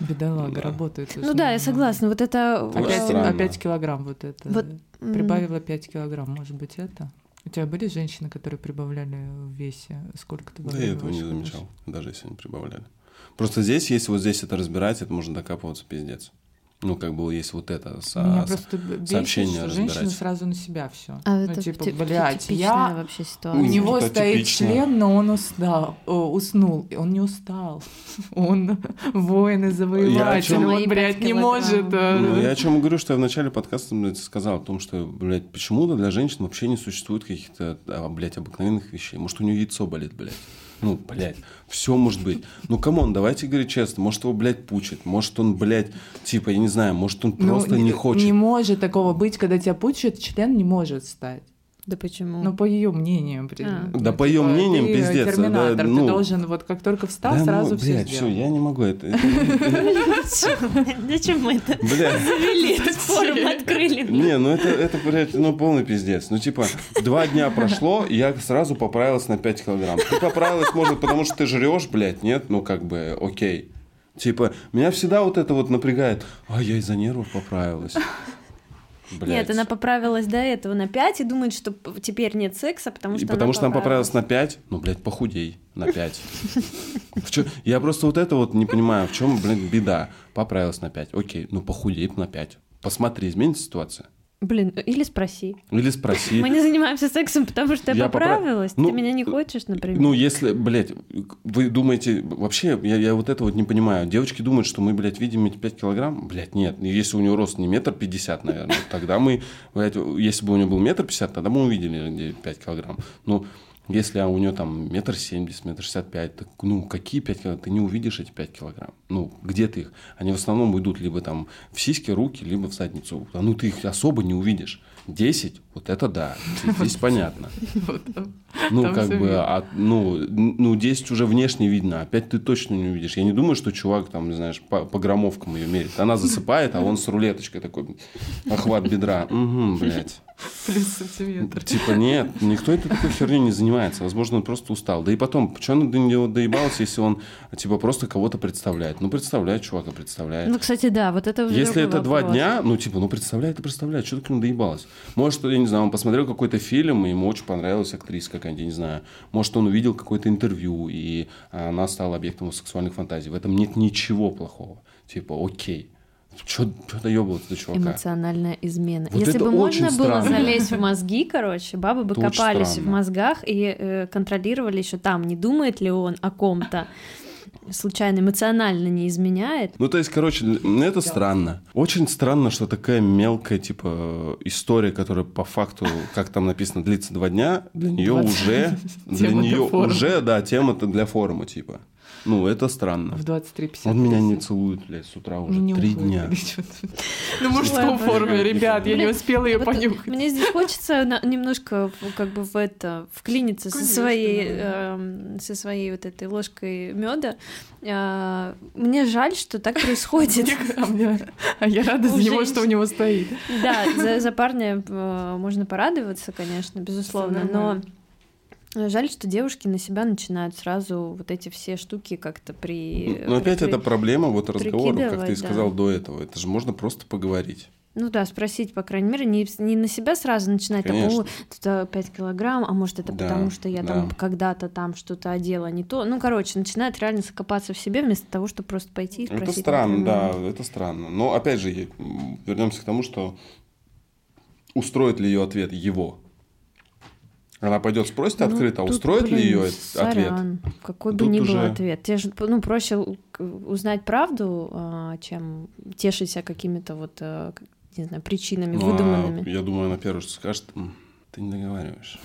C: Бедолага,
A: Да.
C: работает.
B: Ну да, я согласна. Вот это...
C: Опять, опять килограмм вот это.
B: Вот,
C: Прибавила 5 килограмм, может быть, это? У тебя были женщины, которые прибавляли в весе? Сколько ты
A: Да я этого не замечал, даже если они прибавляли. Просто здесь, если вот здесь это разбирать, это можно докапываться пиздец. Ну, как бы есть вот это со-
C: Меня просто бесит,
A: сообщения
C: что женщина сразу на себя все.
B: А
C: ну,
B: это
C: типа,
B: ти- ти-
C: блядь, я...
B: вообще
C: У
B: ситуация.
C: него
A: это
C: стоит
A: типично.
C: член, но он устал, о, уснул. И Он не устал. Он воин и завоеватель.
B: Мои
C: Он, блядь, не может... э,
A: Ну, я о чем говорю, что я в начале подкаста блядь, сказал о том, что, блядь, почему-то для женщин вообще не существует каких-то, а, блядь, обыкновенных вещей. Может, у нее яйцо болит, блядь. Ну, блядь, все может быть. Ну, come on, давайте говорить честно. Может, его, блядь, пучит. Может, он, блядь, типа, я не знаю, может, он
C: ну,
A: просто не хочет.
C: Не может такого быть, когда тебя пучит, член не может стать.
B: Да почему?
C: Ну, по ее мнению. при-
B: А.
C: ну,
A: Да по её мнениям,
C: ты
A: пиздец, да,
C: терминатор,
A: ну.
C: ты должен, вот как только встал,
A: Да,
C: сразу
A: ну,
C: все
A: блядь, все, я не могу это.
B: Зачем мы это завели, этот форум открыли?
A: Не, ну это, это, блядь, ну полный пиздец. Ну, типа, два дня прошло, и я сразу поправилась на 5 килограмм. Ты поправилась, может, потому что ты жрешь, блядь, нет? Ну, как бы, окей. Типа, меня всегда вот это вот напрягает. А, я из-за нервов поправилась. Блядь.
B: Нет, она поправилась до этого на 5 и думает, что теперь нет секса, потому
A: И
B: что
A: потому
B: она
A: что она поправилась на 5, ну, блядь, похудей на 5. В чё- Я просто вот это вот не понимаю, в чем, блядь, беда. Поправилась на 5, окей, ну, похудей на 5. Посмотри, изменится ситуация.
B: Блин, или спроси.
A: Или спроси.
B: Мы не занимаемся сексом, потому что я
A: Я попра-
B: поправилась.
A: Ну,
B: Ты меня не хочешь, например.
A: Ну, если, блядь, вы думаете, вообще, я, я вот это вот не понимаю. Девочки думают, что мы, блядь, видим эти 5 килограмм. Блядь, нет. Если у нее рост не метр пятьдесят, наверное, тогда мы, блядь, если бы у нее был метр пятьдесят, тогда мы увидели где 5 килограмм. Ну, если у нее там метр семьдесят, метр шестьдесят пять, так, ну, какие 5 килограмм? Ты не увидишь эти 5 килограмм. Ну, где ты их? Они в основном идут либо там в сиськи, руки, либо в задницу. А ну, ты их особо не увидишь. 10, вот это да. Здесь понятно. Ну, как бы, а, ну, ну, 10 уже внешне видно, а 5 ты точно не увидишь. Я не думаю, что чувак, там, не знаешь, по, по граммовкам ее мерит. Она засыпает, а он с рулеточкой такой, охват бедра. Угу, блядь.
C: Плюс сантиметр.
A: Типа, нет, никто этой такой херней не занимается. Возможно, он просто устал. Да и потом, что он до него доебался, если он, типа, просто кого-то представляет? Ну, представляет чувака, представляет.
B: Ну, кстати, да, вот это уже
A: Если это два дня, ну, типа, ну, представляет и представляет, что ты к нему доебалась. Может, я не знаю, он посмотрел какой-то фильм, и ему очень понравилась актриса какая-нибудь, я не знаю. Может, он увидел какое-то интервью, и она стала объектом его сексуальных фантазий. В этом нет ничего плохого. Типа, окей. Что доебываться до чувака?
B: Эмоциональная измена.
A: Вот
B: Если бы можно было
A: странно.
B: залезть в мозги, короче, бабы бы
A: Это
B: копались в мозгах и э, контролировали еще там, не думает ли он о ком-то. случайно эмоционально не изменяет.
A: Ну, то есть, короче, ну, это странно. Очень странно, что такая мелкая, типа, история, которая по факту, как там написано, длится два дня, для нее уже, для нее уже, да, тема-то для форума, типа. Ну, это странно.
C: В 23.50.
A: Он меня не целует, блядь, с утра уже
C: Не
A: три дня.
C: что-то. На мужском форуме, ребят, я не успела ее понюхать.
B: Мне здесь хочется немножко в- как бы в это вклиниться со своей эм, со своей вот этой ложкой меда. Мне жаль, что так происходит.
C: А а я рада за него, что у него стоит.
B: Да, за, парня э, можно порадоваться, конечно, безусловно, но. Жаль, что девушки на себя начинают сразу вот эти все штуки как-то при...
A: Но опять
B: при-
A: это проблема вот разговора, как ты и сказал
B: да.
A: до этого. Это же можно просто поговорить.
B: Ну да, спросить, по крайней мере, не, не на себя сразу начинать, там, о, тут 5 килограмм, а может это
A: Да,
B: потому, что я там
A: да.
B: когда-то там что-то одела не то. Ну, короче, начинает реально закопаться в себе вместо того, чтобы просто пойти и спросить.
A: Это странно, да, это странно. Но опять же, вернемся к тому, что устроит ли ее ответ его. Она пойдет спросит
B: Ну,
A: открыто, а
B: тут,
A: устроит ли
B: блин,
A: ее ответ?
B: Какой бы
A: Тут
B: ни был
A: уже-
B: ответ. Те же, ну, проще узнать правду, а, чем тешить себя какими-то вот, э, не знаю, причинами
A: Ну, а
B: выдуманными.
A: я думаю, она первое, что скажет, «М, ты не договариваешь.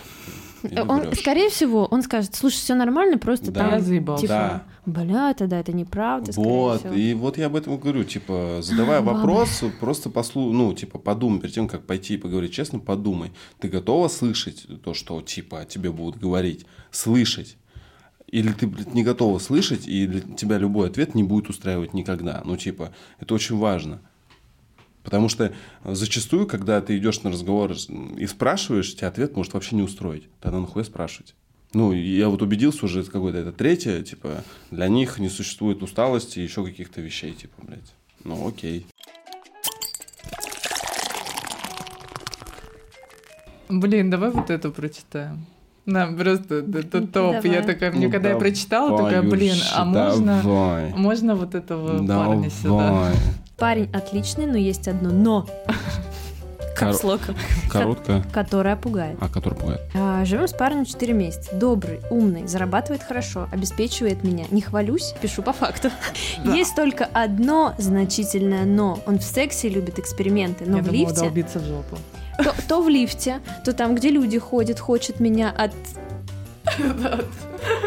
B: Он,
A: врёшь».
B: скорее всего, он скажет, слушай, все нормально, просто
A: Да.
C: Я
B: там,
C: заебался.
B: типа,
A: Да.
B: бля, тогда это неправда,
A: Вот,
B: всего.
A: и вот я об этом и говорю, типа, задавая вопрос, просто послу, ну, типа, подумай, перед тем, как пойти и поговорить честно, подумай, ты готова слышать то, что, типа, о тебе будут говорить? Слышать. Или ты, блядь, не готова слышать, и для тебя любой ответ не будет устраивать никогда. Ну, типа, это очень важно. Потому что зачастую, когда ты идешь на разговор и спрашиваешь, тебя ответ может вообще не устроить. Тогда нахуй спрашивать. Ну, я вот убедился уже, это какое-то это третье, типа, для них не существует усталости и еще каких-то вещей, типа, блядь. Ну, окей.
C: Блин, давай вот это прочитаем. На, просто это топ. Я
B: давай.
C: такая, мне
A: Ну,
C: когда я прочитала, такая,
A: давай,
C: блин, а можно,
A: Давай.
C: можно вот этого парня сюда?
B: Парень отличный, но есть одно но.
A: Кор-
B: Капслок,
A: Коротко.
B: которое пугает.
A: А, который пугает.
B: живем с парнем 4 месяца. Добрый, умный, зарабатывает хорошо, обеспечивает меня. Не хвалюсь, пишу по факту. Есть только одно значительное но. Он в сексе любит эксперименты, но
C: Я
B: в
C: думала,
B: лифте,
C: долбиться в жопу.
B: то, то в лифте, то там, где люди ходят, хочет меня от...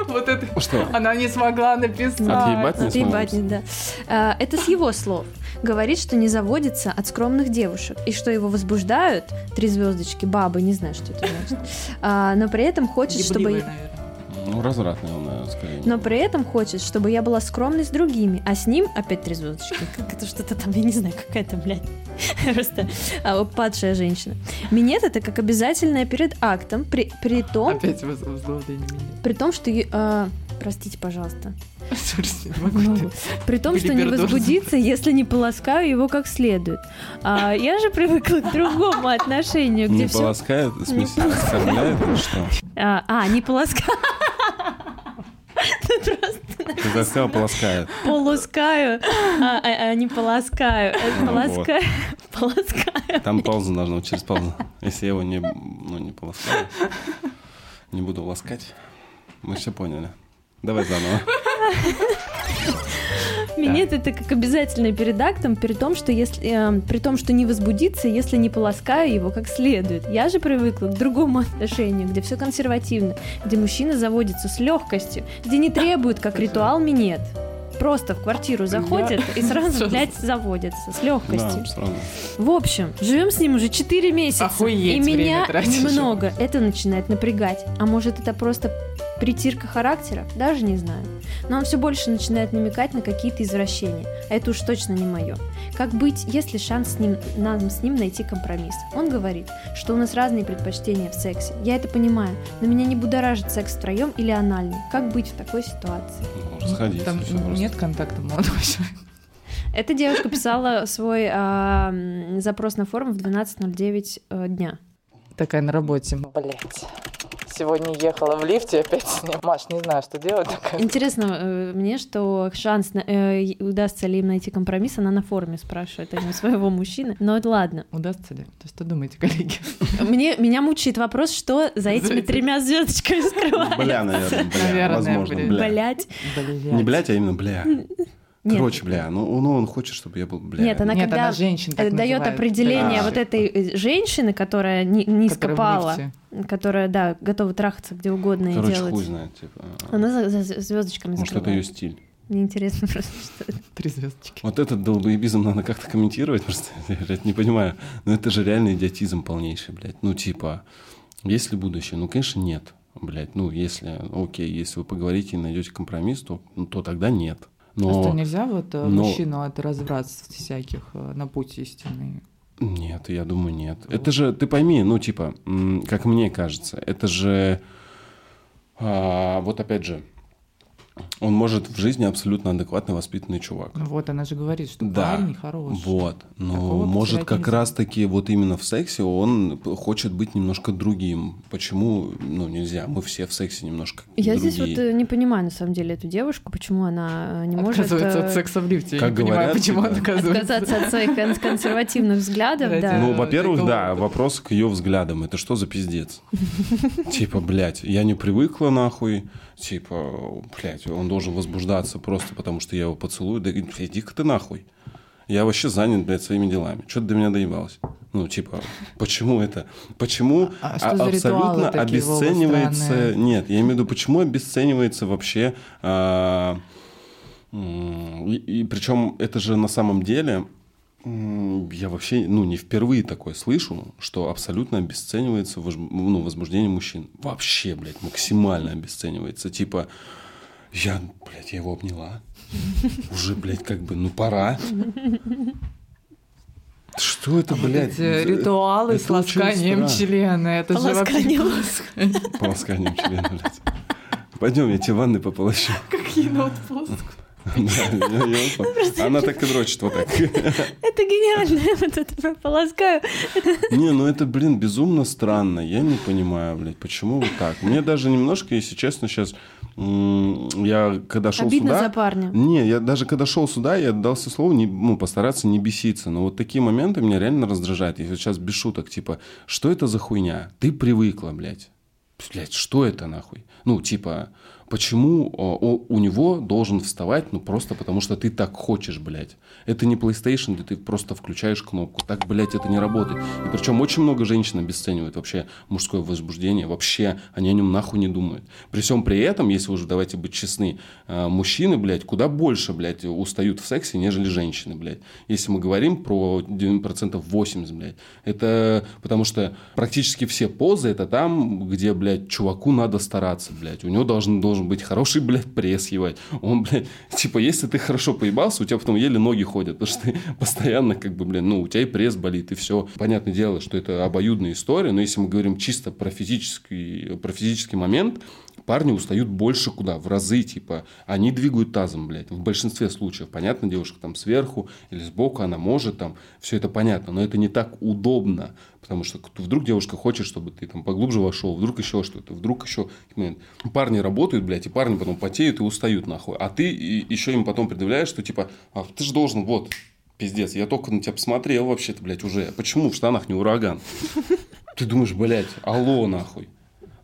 C: Вот это
A: Что?
C: она не смогла написать.
A: Отъебать не
B: Отъебать,
A: смогла?
B: да. А, Это с его слов. Говорит, что не заводится от скромных девушек, и что его возбуждают три звездочки, бабы, не знаю, что это значит. А, Но при этом хочет, чтобы...
C: Наверное.
A: Ну, развратный он, наверное, скорее.
B: Но при этом хочет, чтобы я была скромной с другими, а с ним опять три звездочки. Как это что-то там, я не знаю, какая-то, блядь, просто а, падшая женщина. Минет это как обязательное перед актом, при, при том,
C: Опять воз- возглавление меня.
B: при том, что... а, простите, пожалуйста.
C: Не могу.
B: Могу. При том, что не возбудиться, если не полоскаю его как следует. А я же привыкла к другому отношению, где
A: Не
B: все...
A: полоскает, в смысле, оскорбляет или что?
B: А, а, не полоскаю.
A: Ты так сказал, полоскает.
B: Полоскаю, а, а- а не полоскаю.
A: Ну
B: Полоскаю. Полоскаю.
A: Там пауза должна быть через паузу. Если я его не, ну, не полоскаю, не буду ласкать. Мы все поняли. Давай заново.
B: Минет это как обязательное перед актом, при том, что если, э, при том, что не возбудиться, если не полоскаю его как следует. Я же привыкла к другому отношению, где все консервативно, где мужчина заводится с легкостью, где не требует как ритуал минет. Просто в квартиру заходит и сразу, блядь, заводится с легкостью. В общем, живем с ним уже 4 месяца.
C: Охуеть,
B: и меня немного это начинает напрягать. А может, это просто притирка характера? Даже не знаю. Но он все больше начинает намекать на какие-то извращения. А это уж точно не мое. Как быть, если шанс с ним, нам с ним найти компромисс? Он говорит, что у нас разные предпочтения в сексе. Я это понимаю, но меня не будоражит секс втроем или анальный. Как быть в такой ситуации?
A: Ну, Расходиться.
C: Там
A: просто.
C: нет контакта молодого человека.
B: Эта девушка писала свой м, запрос на форум в 12.09 э, дня.
C: Такая на работе. Блять. сегодня ехала в лифте опять с ним. Маш, не знаю, что делать.
B: Интересно э, мне, что шанс, э, удастся ли им найти компромисс, она на форуме спрашивает, а не у своего мужчины. Но это ладно.
C: Удастся ли? То есть что думаете, коллеги?
B: Мне, меня мучает вопрос, что за этими тремя звездочками скрывается.
A: Бля, наверное, бля,
C: Наверное,
A: возможно, бля.
B: Блять.
A: Не блять, а именно бля.
B: Нет.
A: Короче, бля, ну, ну он хочет, чтобы я был бля.
B: Нет, она
C: Нет,
B: когда
C: она так
B: дает
C: называет.
B: определение
A: Да.
B: вот этой э, женщины, которая ни- низко
C: Которая
B: пала, которая, да, готова трахаться где угодно и
A: Короче,
B: делать.
A: хуй знает, типа.
B: Она за, звездочками
A: Может, это ее
B: закрывает.
A: стиль.
B: Мне интересно просто, что это.
C: Три звездочки.
A: Вот этот долбоебизм надо как-то комментировать, просто я, блядь, не понимаю. Но это же реально идиотизм полнейший, блядь. Ну, типа, есть ли будущее? Ну, конечно, нет, блядь. Ну, если, окей, если вы поговорите и найдете компромисс, то, ну, то тогда нет.
C: А что,
A: Но
C: нельзя вот э,
A: но-
C: мужчину от разврат всяких э, на путь истинный?
A: нет, я думаю, нет. Это же, ты пойми, ну, типа, как мне кажется, это же, а, вот опять же, он может в жизни абсолютно адекватный, воспитанный чувак.
C: Ну вот, она же говорит, что
A: Да,
C: парень хороший.
A: Вот. Но
C: Такого
A: может как
C: нельзя.
A: раз таки вот именно в сексе он хочет быть немножко другим. Почему? Ну, нельзя. Мы все в сексе немножко
B: Я
A: другие.
B: здесь вот э, не понимаю, на самом деле, эту девушку, почему она э, не может
C: Отказывается
B: э,
C: от секса в лифте. Я
A: как
C: не понимаю,
A: говорят,
C: почему
A: типа,
C: он отказывается.
B: отказаться от своих кон- консервативных взглядов, да.
A: Ну,
C: Э,
A: во-первых, да, вопрос к ее взглядам. Это что за пиздец? Типа, блядь, я не привыкла нахуй. Типа, блядь, он должен возбуждаться просто потому, что я его поцелую. Да иди-ка ты нахуй. Я вообще занят, блядь, своими делами. Что ты до меня доебалась? Ну, типа, почему это? Почему
C: А
A: а- абсолютно обесценивается... Нет, я имею в виду, почему обесценивается вообще... а, и, и причем это же на самом деле... Я вообще, ну, не впервые такое слышу, что абсолютно обесценивается ну, возбуждение мужчин. Вообще, блядь, максимально обесценивается. Типа, я, блядь, я его обняла. Уже, блядь, как бы, ну, пора. Что это, блядь?
C: Эти э, ритуалы
A: Это
C: с ласканием члена. Это же вообще...
A: Полосканием члена, блядь. Пойдем, я тебе ванны пополощу.
C: Как
A: я вот- Она так и дрочит вот так.
B: Это гениально, вот это полоскаю.
A: Не, ну это, блин, безумно странно. Я не понимаю, блядь, почему вот так. Мне даже немножко, если честно, сейчас... Я когда шел
B: Обидно
A: сюда...
B: за парня.
A: Не, я даже когда шел сюда, я дался слово не, ну, постараться не беситься. Но вот такие моменты меня реально раздражают. Я сейчас без шуток, типа, что это за хуйня? Ты привыкла, блядь. Блядь, что это нахуй? Ну, типа, почему о, о- у него должен вставать, ну, просто потому что ты так хочешь, блядь. Это не PlayStation, где ты просто включаешь кнопку. Так, блядь, это не работает. И причем очень много женщин обесценивают вообще мужское возбуждение. Вообще, они о нем нахуй не думают. При всем при этом, если уже давайте быть честны, э, мужчины, блядь, куда больше, блядь, устают в сексе, нежели женщины, блядь. Если мы говорим про 9 процентов 80, блядь. Это потому что практически все позы это там, где, блядь, чуваку надо стараться, блядь. У него должен, должен быть хороший, блядь, пресс, ебать. Он, блядь, типа, если ты хорошо поебался, у тебя потом еле ноги ходят, потому что ты постоянно, как бы, блин, ну, у тебя и пресс болит, и все. Понятное дело, что это обоюдная история, но если мы говорим чисто про физический, про физический момент, парни устают больше куда? В разы, типа. Они двигают тазом, блядь, в большинстве случаев. Понятно, девушка там сверху или сбоку, она может там, все это понятно, но это не так удобно, потому что вдруг девушка хочет, чтобы ты там поглубже вошел, вдруг еще что-то, вдруг еще... Парни работают, блядь, и парни потом потеют и устают, нахуй. А ты еще им потом предъявляешь, что типа, а, ты же должен, вот, Пиздец, я только на тебя посмотрел вообще-то, блядь, уже. Почему в штанах не ураган? Ты думаешь, блядь, алло, нахуй.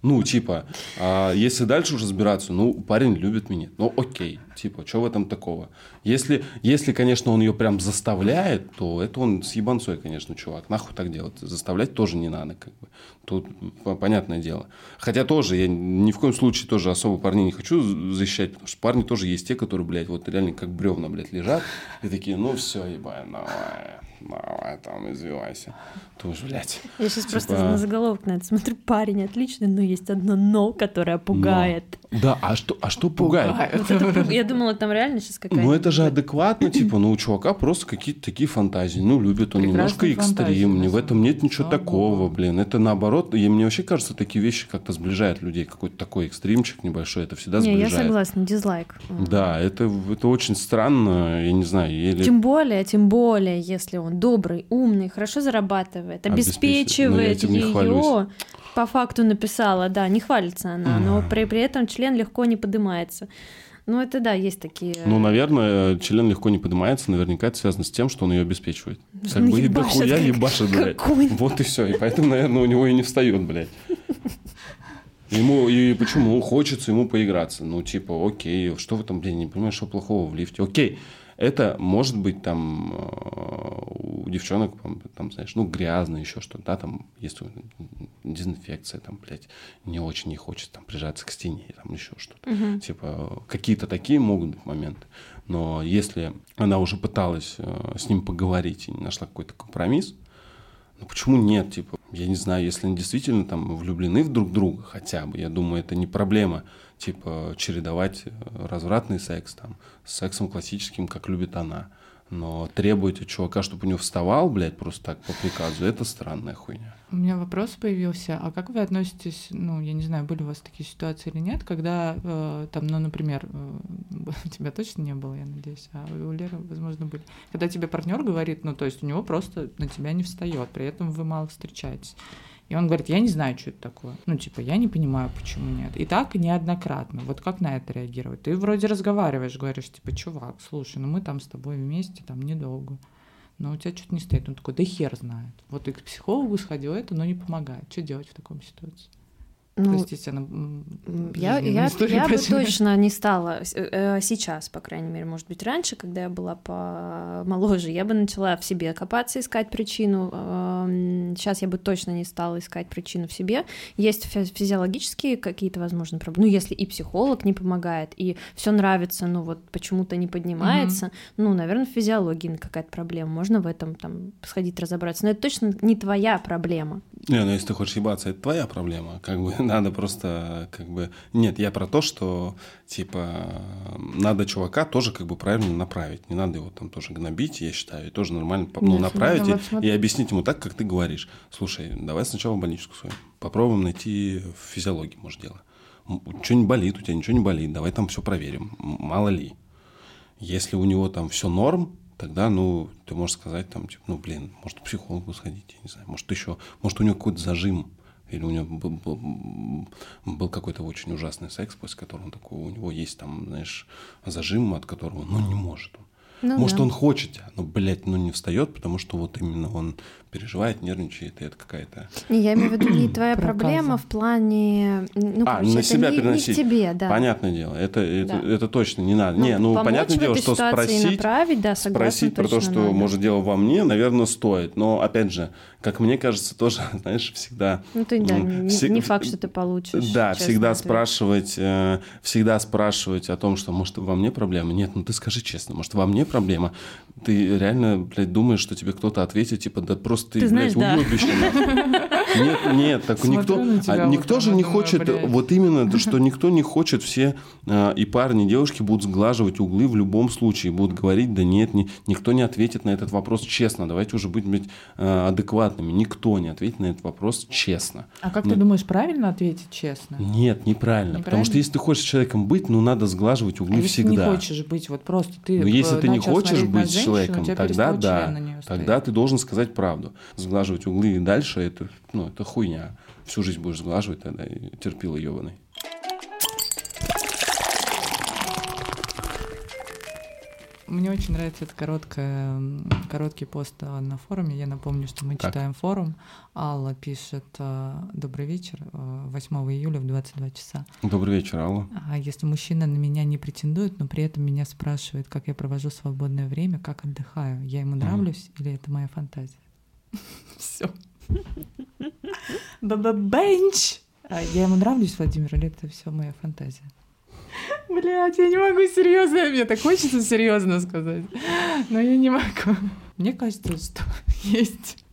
A: Ну, типа, а если дальше уже разбираться, ну, парень любит меня. Ну, окей, типа, что в этом такого? Если, если, конечно, он ее прям заставляет, то это он с ебанцой, конечно, чувак. Нахуй так делать? Заставлять тоже не надо, как бы. Тут по- понятное дело. Хотя тоже, я ни в коем случае тоже особо парней не хочу защищать, потому что парни тоже есть те, которые, блядь, вот реально как бревна, блядь, лежат, и такие, ну, все, ебать, давай, давай, там, извивайся. Тоже, блядь.
B: Я сейчас просто
A: Типа-
B: на заголовок на это смотрю. Парень отличный, но есть одно но, которое пугает.
A: Да, а что, а что пугает?
B: Вот это Я думала, там реально сейчас какая-то...
A: Ну, это же адекватно, типа, ну, у чувака просто какие-то такие фантазии. Ну, любит он немножко
C: Прекрасные фантазии,
A: экстрим, не в этом нет ничего
C: Слава
A: такого, блин. Это наоборот, и мне вообще кажется, такие вещи как-то сближают людей. Какой-то такой экстримчик небольшой, это всегда
B: Не, я
A: сближает.
B: согласна, дизлайк.
A: Да, это, это очень странно, я не знаю, или...
B: Тем более, тем более, если он добрый, умный, хорошо зарабатывает,
A: Обеспечивает. Ну,
B: обеспечивает
A: не хвалюсь.
B: ее. по факту написала, да, не хвалится она, но при, при этом член легко не поднимается. Ну, это да, есть такие...
A: Ну, наверное, член легко не поднимается, наверняка это связано с тем, что он ее обеспечивает. Как
B: Он
A: бы и дохуя
B: как-
A: ебашит, блядь.
B: какой.
A: Вот и все. И поэтому, наверное, у него и не встает, блядь. Ему и почему хочется ему поиграться. Ну, типа, окей, что в этом, блин, не понимаю, что плохого в лифте. Окей, это может быть там э, у девчонок, там, знаешь, ну, грязно, еще что-то, да, там есть дезинфекция, там, блядь, не очень не хочет там прижаться к стене, там еще что-то. Типа, какие-то такие могут быть моменты. Но если она уже пыталась э, с ним поговорить и не нашла какой-то компромисс, ну почему нет? Типа, я не знаю, если они действительно там влюблены в друг друга хотя бы, я думаю, это не проблема, типа, чередовать э, развратный секс там с сексом классическим, как любит она. Но требовать от чувака, чтобы у него вставал, блядь, просто так по приказу, это странная хуйня.
C: У меня вопрос появился, а как вы относитесь, ну, я не знаю, были у вас такие ситуации или нет, когда э, там, ну, например, э, у тебя точно не было, я надеюсь, а у Леры, возможно, были. Когда тебе партнер говорит, ну, то есть у него просто на тебя не встает, при этом вы мало встречаетесь. И он говорит, я не знаю, что это такое. Ну, типа, я не понимаю, почему нет. И так неоднократно. Вот как на это реагировать? Ты вроде разговариваешь, говоришь, типа, чувак, слушай, ну мы там с тобой вместе, там недолго. Но у тебя что-то не стоит. Он такой, да хер знает. Вот и к психологу сходил это, но не помогает. Что делать в такой ситуации?
B: Ну,
C: Простите, она...
B: Я, я, я бы точно не стала э, сейчас, по крайней мере, может быть, раньше, когда я была помоложе, я бы начала в себе копаться, искать причину. Сейчас я бы точно не стала искать причину в себе. Есть фи- физиологические какие-то, возможно, проблемы. Ну, если и психолог не помогает, и все нравится, но вот почему-то не поднимается, ну, наверное, в физиологии какая-то проблема. Можно в этом там сходить разобраться. Но это точно не твоя проблема.
A: Не, ну если ты хочешь ебаться, это твоя проблема. Как бы надо просто, как бы... Нет, я про то, что, типа, надо чувака тоже как бы правильно направить. Не надо его там тоже гнобить, я считаю. И тоже нормально ну,
B: Нет,
A: направить
C: ну,
A: и,
C: вот
A: и объяснить ему так, как ты говоришь. Слушай, давай сначала больничку свою. Попробуем найти в физиологии, может, дело. Что не болит, у тебя ничего не болит. Давай там все проверим. Мало ли. Если у него там все норм, тогда, ну, ты можешь сказать, там, типа, ну, блин, может, к психологу сходить, я не знаю, может, еще, может, у него какой-то зажим, или у него был, был- был какой-то очень ужасный секс, после которого он такой, у него есть там, знаешь, зажим, от которого, ну, не может он.
B: Ну
A: Может,
B: да.
A: он хочет но, блядь, ну не встает, потому что вот именно он переживает, нервничает, и это какая-то...
B: Не, я имею в виду не твоя
C: Проказа.
B: проблема в плане... Ну,
A: А,
B: короче,
A: на себя
B: не, не
A: переносить.
B: в тебе, да.
A: Понятное дело, это, это,
B: Да.
A: это точно не надо.
B: Ну,
A: не, ну,
B: помочь
A: понятное дело, что спросить,
B: направить, да, согласна,
A: спросить про то, что
B: надо.
A: может дело во мне, наверное, стоит. Но, опять же, как мне кажется, тоже, знаешь, всегда...
B: Ну, ты, да,
A: м,
B: не, не факт, что ты получишь.
A: Да, всегда
B: ответ.
A: спрашивать, э, всегда спрашивать о том, что, может, во мне проблема. Нет, ну ты скажи честно, может, во мне проблема. Ты реально, блядь, думаешь, что тебе кто-то ответит, типа, да просто ты,
B: Ты знаешь,
A: блядь,
B: да.
A: нахуй. Нет, нет, так
C: Смотрю
A: никто,
C: тебя
A: а
C: вот
A: никто же
C: там и
A: не
C: думаю,
A: хочет,
C: блядь.
A: вот именно, то, что никто не хочет, все а, и парни, и девушки будут сглаживать углы в любом случае, будут говорить, да нет, ни- никто не ответит на этот вопрос честно, давайте уже быть, блядь, а, адекватными, никто не ответит на этот вопрос честно.
C: А как
A: Ну,
C: ты думаешь, правильно ответить честно?
A: Нет, неправильно. Потому
C: Неправильно?
A: что если ты хочешь с человеком быть, ну надо сглаживать
C: А
A: углы
C: если ты
A: всегда.
C: не хочешь быть, вот просто ты
A: Но если
C: э,
A: ты не хочешь быть
C: женщину,
A: человеком, тогда да. Тогда ты должен сказать правду. Сглаживать углы и дальше это, ну, это хуйня. Всю жизнь будешь сглаживать тогда и терпила ебаный.
C: Мне очень нравится этот короткая, м, короткий пост на форуме. Я напомню, что мы
A: Так.
C: читаем форум. Алла пишет а, «Добрый вечер, а, 8 июля в 22 часа.
A: Добрый вечер, Алла.
C: А если мужчина на меня не претендует, но при этом меня спрашивает, как я провожу свободное время, как отдыхаю, я ему нравлюсь или это моя фантазия? Все. Баба-бенч! А Я ему нравлюсь, Владимир, или это все моя фантазия? Блять, я не могу серьезно, мне так хочется серьезно сказать, но я не могу. Мне кажется, что есть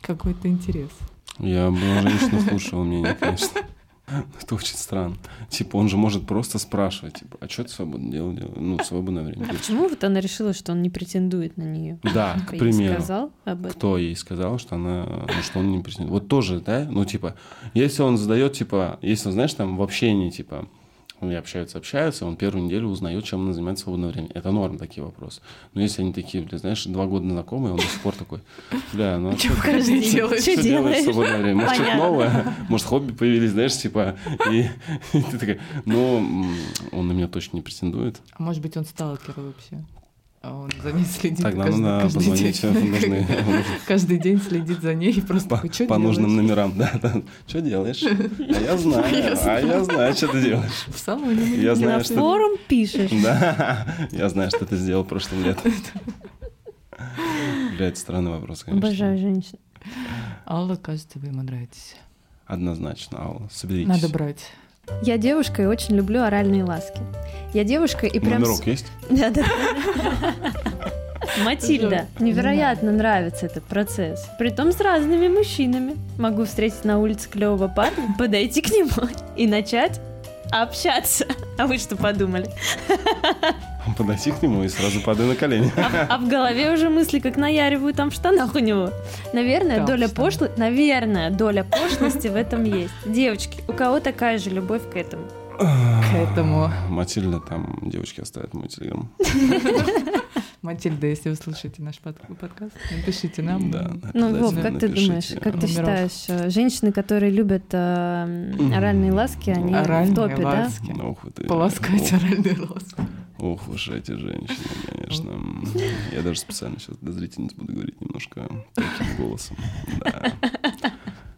C: какой-то интерес.
A: Я бы женщину слушала мнение, конечно. Это очень странно. Типа, он же может просто спрашивать, типа, а что ты свободно делал? Ну, свободное время.
B: А
A: делаешь?»
B: почему вот она решила, что он не претендует на нее?
A: Да, к примеру.
B: сказал об этом?
A: Кто ей сказал, что она, ну, что он не претендует? Вот тоже, да? Ну, типа, если он задает, типа, если, знаешь, там в общении, типа, они общаются, общаются, он первую неделю узнает, чем она занимается в свободное время. Это норм, такие вопросы. Но если они такие, бля, знаешь, два года знакомые, он до сих пор такой, бля, ну а
B: что каждый день делаешь?
A: Что делаешь в свободное время? Может, что-то новое? Может, хобби появились, знаешь, типа, и, ты такая, ну, он на меня точно не претендует.
C: А может быть, он сталкер вообще? А он за ней следит
A: Тогда каждый, надо каждый позвонить день. Нужны,
C: каждый день следит за ней и просто
A: по,
C: такой, что
A: по нужным номерам, да, да. Что делаешь? А я знаю, а я знаю, что ты делаешь.
C: В салоне.
A: Я знаю,
B: На
A: что
B: форум пишешь.
A: Да, я знаю, что ты сделал прошлым летом. Блядь, странный вопрос, конечно.
B: Обожаю женщин.
C: Алла, кажется, вы ему нравитесь.
A: Однозначно, Алла, соберитесь.
C: Надо брать.
B: Я девушка и очень люблю оральные ласки. Я девушка и прям...
A: Номерок есть?
B: Да, да. Матильда, невероятно нравится этот процесс. Притом с разными мужчинами. Могу встретить на улице клевого парня, подойти к нему и начать общаться. А вы что подумали?
A: Подойти к нему и сразу падаю на колени.
B: А, а в голове уже мысли как наяривают там в штанах у него. Наверное,
C: Там
B: доля
C: в
B: пошлости, наверное, доля пошлости в этом есть. Девочки, у кого такая же любовь к этому?
C: К этому.
A: Матильда, там девочки оставят мой телеграм.
C: Матильда, если вы слушаете наш под- подкаст, напишите нам.
A: Да,
B: Ну, Вов, как ты
A: напишите.
B: думаешь, как ты считаешь, э, женщины, которые любят э, оральные ласки, они в
C: Оральные
B: топе, да?
C: ласки.
A: Ну, Ох, ты.
C: Полоскать
A: Ох,
C: оральный лоск.
A: Ох уж эти женщины, конечно. Я даже специально сейчас до зрительниц буду говорить немножко таким голосом. Да.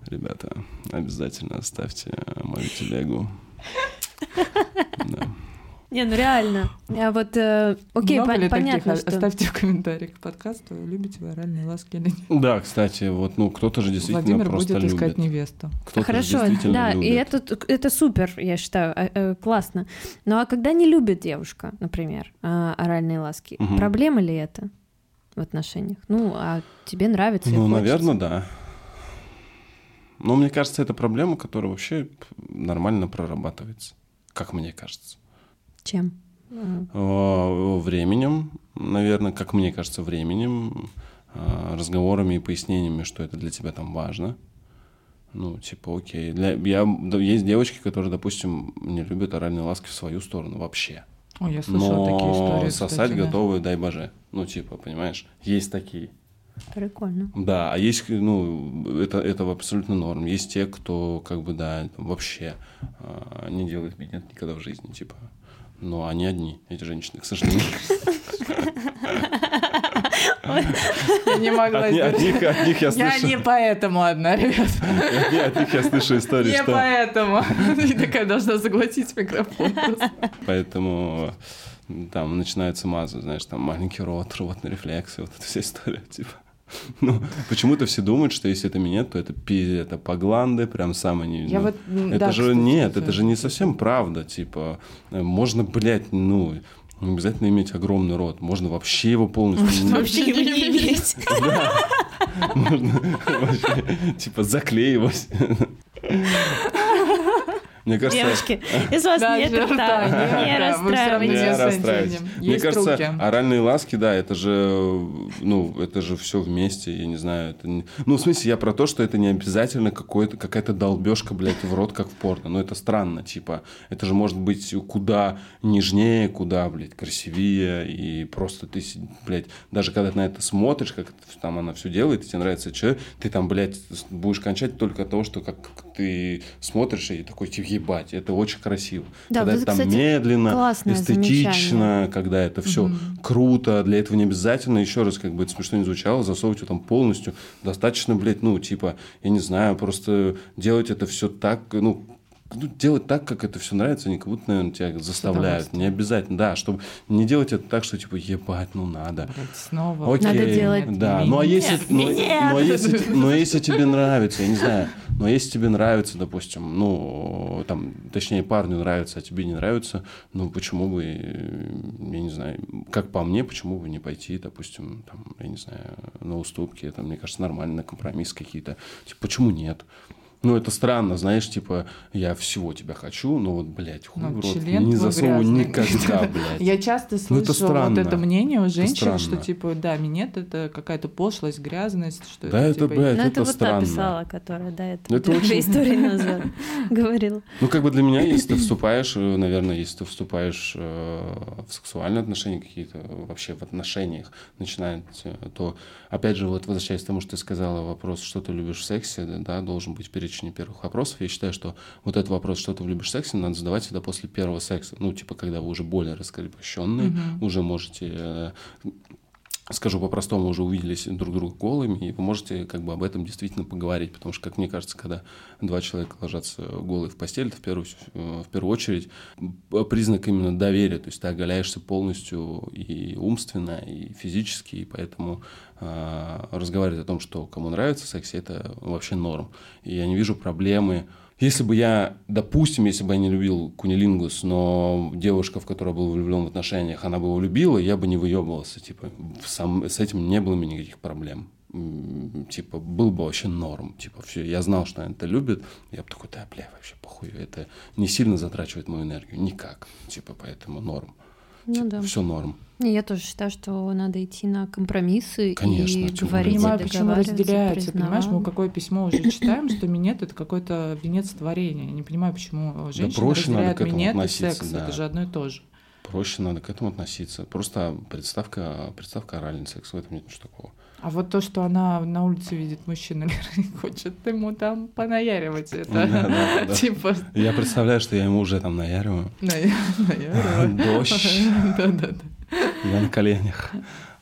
A: Ребята, обязательно оставьте мою телегу. Да.
B: Не, ну реально. Я вот, э, окей,
C: Много
B: пон-
C: ли
B: понятно,
C: таких?
B: что...
C: Оставьте в комментариях к подкасту, любите вы оральные ласки или нет.
A: Да, кстати, вот, ну, кто-то же действительно
C: Владимир
A: просто
C: будет искать
A: любит.
C: невесту.
A: Кто-то
B: Хорошо, да, и
A: любит.
B: это, это супер, я считаю, э, э, классно. Ну а когда не любит девушка, например, э, оральные ласки,
A: Мгм.
B: проблема ли это в отношениях? Ну, а тебе нравится? и
A: Ну, наверное, да. Но мне кажется, это проблема, которая вообще нормально прорабатывается, как мне кажется.
B: Чем? Э,
A: Э, Временем, наверное, как мне кажется, временем, э, разговорами и пояснениями, что это для тебя там важно. Ну, типа, окей. Для, я, да, есть девочки, которые, допустим, не любят оральные ласки в свою сторону вообще.
C: Ой, я слышала такие
A: Но
C: истории.
A: сосать
C: кстати, да.
A: готовы, дай боже. Ну, типа, понимаешь, есть такие.
B: Прикольно.
A: Да, а есть, ну, это, это абсолютно норм. Есть те, кто, как бы, да, вообще а, не делает минет никогда в жизни, типа. Но они одни, эти женщины, к сожалению.
C: Я не могла
A: От, от них, от них я
C: Я
A: слышу,
C: не поэтому одна, ребят.
A: них- от них я слышу истории,
C: Не
A: что
C: поэтому. И такая должна заглотить микрофон.
A: поэтому там начинаются мазы, знаешь, там маленький рот, рвотный рефлекс, и вот эта вся история, типа. Ну, почему-то все думают, что если это минет, то это пи, это по гланды, прям самое не...
C: Я
A: ну,
C: вот,
A: Это
C: да,
A: же
C: кстати,
A: нет, это же не совсем правда. Типа, э, можно, блядь, ну, не обязательно иметь огромный рот. Можно вообще его полностью...
B: Вообще его не иметь.
A: Можно вообще, типа, заклеивать. Мне кажется...
B: Девушки, из вас
C: Да,
B: нет рта,
C: нет,
B: не
A: Не
C: не
B: расстраивайтесь.
A: расстраивайтесь.
C: оценим.
A: Мне кажется,
C: руки.
A: оральные ласки, да, это же, ну, это же все вместе, я не знаю. Это не- Ну, в смысле, я про то, что это не обязательно какая-то долбежка, блядь, в рот, как в порно. Ну, это странно, типа, это же может быть куда нежнее, куда, блядь, красивее, и просто ты, блядь, даже когда ты на это смотришь, как там она все делает, и тебе нравится человек, ты там, блядь, будешь кончать только от того, что как ты смотришь и такой, типа, ебать, это очень красиво.
B: Да,
A: когда
B: вот
A: это там
B: кстати,
A: медленно, эстетично, когда это все круто, для этого не обязательно, еще раз, как бы это смешно не звучало, засовывать его там полностью. Достаточно, блядь, ну, типа, я не знаю, просто делать это все так, ну, ну, делать так, как это все нравится, они как будто, наверное, тебя заставляют. Не обязательно, да, чтобы не делать это так, что, типа, ебать, ну, надо.
C: Снова.
A: Окей,
B: Надо делать
A: Да, ну а если,
B: Нет,
A: ну,
B: нет.
A: ну, а если, ну, а если тебе нравится, я не знаю, но если тебе нравится, допустим, ну, там, точнее, парню нравится, а тебе не нравится, ну, почему бы, я не знаю, как по мне, почему бы не пойти, допустим, там, я не знаю, на уступки, это, мне кажется, нормально, на компромисс какие-то. Типа, почему нет? Ну, это странно, знаешь, типа, я всего тебя хочу, но вот, блядь, хуй
C: Ну,
A: в рот не
C: твой
A: засовывай
C: грязный.
A: никогда, блядь.
C: Я часто
A: Ну,
C: слышу вот
A: странно.
C: это мнение у женщин,
A: странно.
C: что типа, да, минет это какая-то пошлость, грязность, что
A: Да, это,
C: типа,
A: блядь,
B: Ну,
A: это
B: это вот та
A: странно.
B: писала, которая, да, это, две истории назад говорила.
A: Ну, как бы для меня, если ты вступаешь, э, наверное, если ты вступаешь э, в сексуальные отношения какие-то, вообще в отношениях начинает, э, то, опять же, вот возвращаясь к тому, что ты сказала, вопрос, что ты любишь в сексе, да, должен быть в перечне первых вопросов. Я считаю, что вот этот вопрос, что ты любишь в сексе, надо задавать всегда после первого секса. Ну, типа, когда вы уже более раскрепощенные,
C: Мгм.
A: уже можете э, скажу по-простому, уже увиделись друг друга голыми, и вы можете как бы об этом действительно поговорить, потому что, как мне кажется, когда два человека ложатся голые в постель, это в первую, э, в первую очередь признак именно доверия, то есть ты оголяешься полностью и умственно, и физически, и поэтому э, разговаривать о том, что кому нравится секс, это вообще норм. И я не вижу проблемы если бы я, допустим, если бы я не любил кунилингус, но девушка, в которую был влюблен в отношениях, она бы его любила, я бы не выебывался. Типа, сам, с этим не было бы никаких проблем. Типа, был бы вообще норм. Типа, все, я знал, что она это любит. Я бы такой, да, бля, вообще похуй. Это не сильно затрачивает мою энергию. Никак. Типа, поэтому норм.
B: Ну да.
A: Все норм.
B: Я тоже считаю, что надо идти на компромиссы
A: Конечно,
B: и говорить,
C: понимаю, почему разделяется. Понимаешь, мы какое письмо уже читаем, что минет это какой-то венец творения. Я не понимаю, почему женщины
A: проще надо
C: разделяют
A: к этому
C: минет и секс.
A: да.
C: Это же одно и то же.
A: Проще надо к этому относиться. Просто представка, представка оральный секс. В этом нет ничего такого.
C: А вот то, что она на улице видит мужчину и хочет ему там понаяривать, это
A: Да, да, да.
C: типа
A: Я представляю, что я ему уже там наяриваю.
C: ная- наяривать.
A: Дождь.
C: Да-да-да.
A: Я на коленях.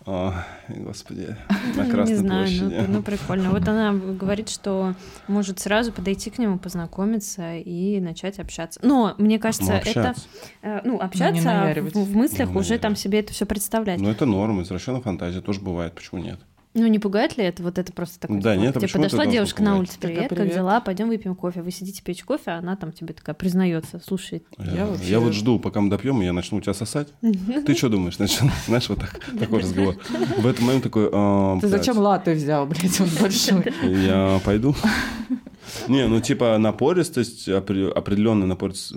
A: О, господи, на
B: Ну,
A: Красной
B: Не знаю, ну,
A: площади.
B: ну прикольно. Вот она говорит, что может сразу подойти к нему, познакомиться и начать общаться. Но мне кажется,
A: Ну,
B: это
A: общаться.
B: э, ну общаться
C: наяривать.
B: в, в мыслях
A: Не
B: уже там себе это все представлять.
A: Ну, это норма, извращенная фантазия тоже бывает, почему нет?
B: Ну не пугает ли это? Вот это просто такой.
A: Да,
B: типа,
A: нет,
B: тебе
A: это
B: подошла девушка на улице,
C: Такая,
B: привет, как
C: «Привет».
B: дела? Пойдем выпьем кофе. Вы сидите пить кофе, а она там тебе такая признается, слушай,
A: Я,
C: Я вообще-
A: я вот жду, пока мы допьем, и я начну у тебя сосать. Ты что думаешь? Знаешь, вот так, такой разговор. В этот момент такой... а,
C: Ты зачем латте взял, блядь, он большой?
A: Я пойду. Не, ну типа напористость, опре- определенная напористость,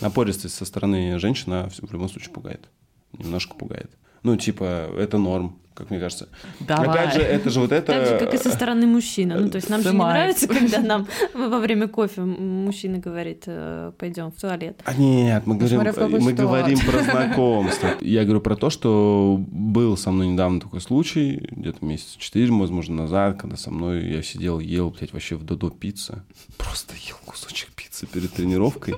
A: напористость, со стороны женщины в любом случае пугает. Немножко пугает. Ну, типа, это норм, как мне кажется.
C: Давай.
A: Опять же, это же вот это...
B: Так же, как и со стороны мужчины. Ну, то есть нам же не нравится, когда нам во время кофе мужчина говорит, пойдем в туалет.
A: А нет, мы говорим,
C: в какой
A: мы говорим про знакомство. Я говорю про то, что был со мной недавно такой случай, где-то месяца четыре, возможно, назад, когда со мной я сидел, ел, блядь, вообще в Додо пицца. Просто ел кусочек пиццы перед тренировкой.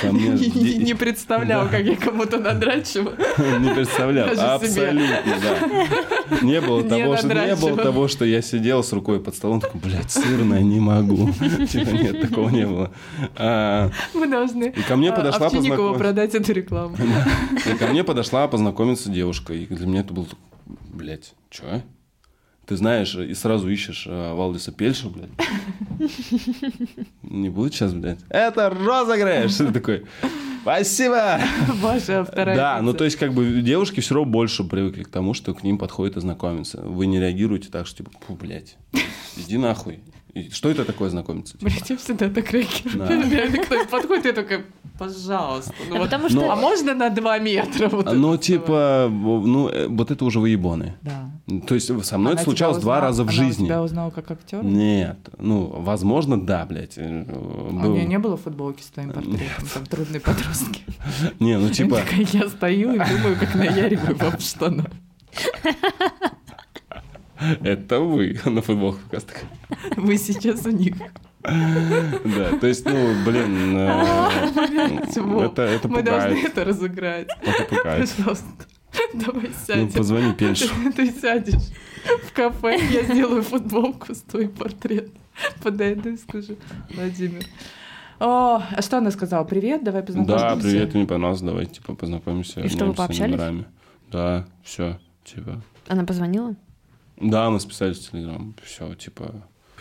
A: Ко мне
C: Не- представлял, как я кому-то надрачиваю.
A: Не представлял. Абсолютно, да. Не было
C: Не
A: того, что не было того, что я сидел с рукой под столом, такой, блядь, сырное, не могу. Типа, нет, такого не было. А,
C: Мы должны
A: И ко мне
C: а,
A: подошла познаком-
C: продать эту рекламу.
A: И ко мне подошла познакомиться девушка. И для меня это было, блядь, чё? Ты знаешь, и сразу ищешь э, Валдиса Пельша, блядь. Не будет сейчас, блядь. Это розыгрыш! Ты такой, спасибо!
C: Ваша вторая
A: Да, ну то есть как бы девушки все равно больше привыкли к тому, что к ним подходит и. Вы не реагируете так, что типа, фу, блядь, иди нахуй. И что это такое знакомиться? типа?
C: Блядь, я всегда так реагирую.
A: Да.
C: Реально кто-то подходит, я такая, пожалуйста. ну
B: А
C: вот,
B: потому что
C: А можно на два метра? Вот
A: Ну, типа, ну, э, вот это уже выебоны.
C: Да.
A: То есть со мной
C: Она
A: это случалось
C: тебя
A: два
C: узнала-
A: раза в
C: она
A: жизни.
C: тебя узнала как актер?
A: Нет, ну, возможно, да, блядь. э,
C: А у
A: был-
C: нее не было футболки с твоим портретом, там трудные подростки.
A: Не, ну типа,
C: я стою и думаю, как наяриваю вам в штанах.
A: это вы на так.
C: Вы сейчас у них.
A: Да, то есть, ну, блин, э, это, это
C: Мы должны это разыграть.
A: Это пугает.
C: Пожалуйста, давай
A: Ну,
C: сядем.
A: позвони Пельшу.
C: Ты, ты сядешь в кафе, я сделаю футболку с твоим портретом. Подойду и скажу, Владимир. О, а что она сказала? Привет, давай познакомимся.
A: Да, привет, мне понравилось, давай, типа, познакомимся.
B: И что, вы пообщались?
A: номерами. Да, все, типа.
B: она позвонила.
A: Да, мы списались в Телеграм, все, типа,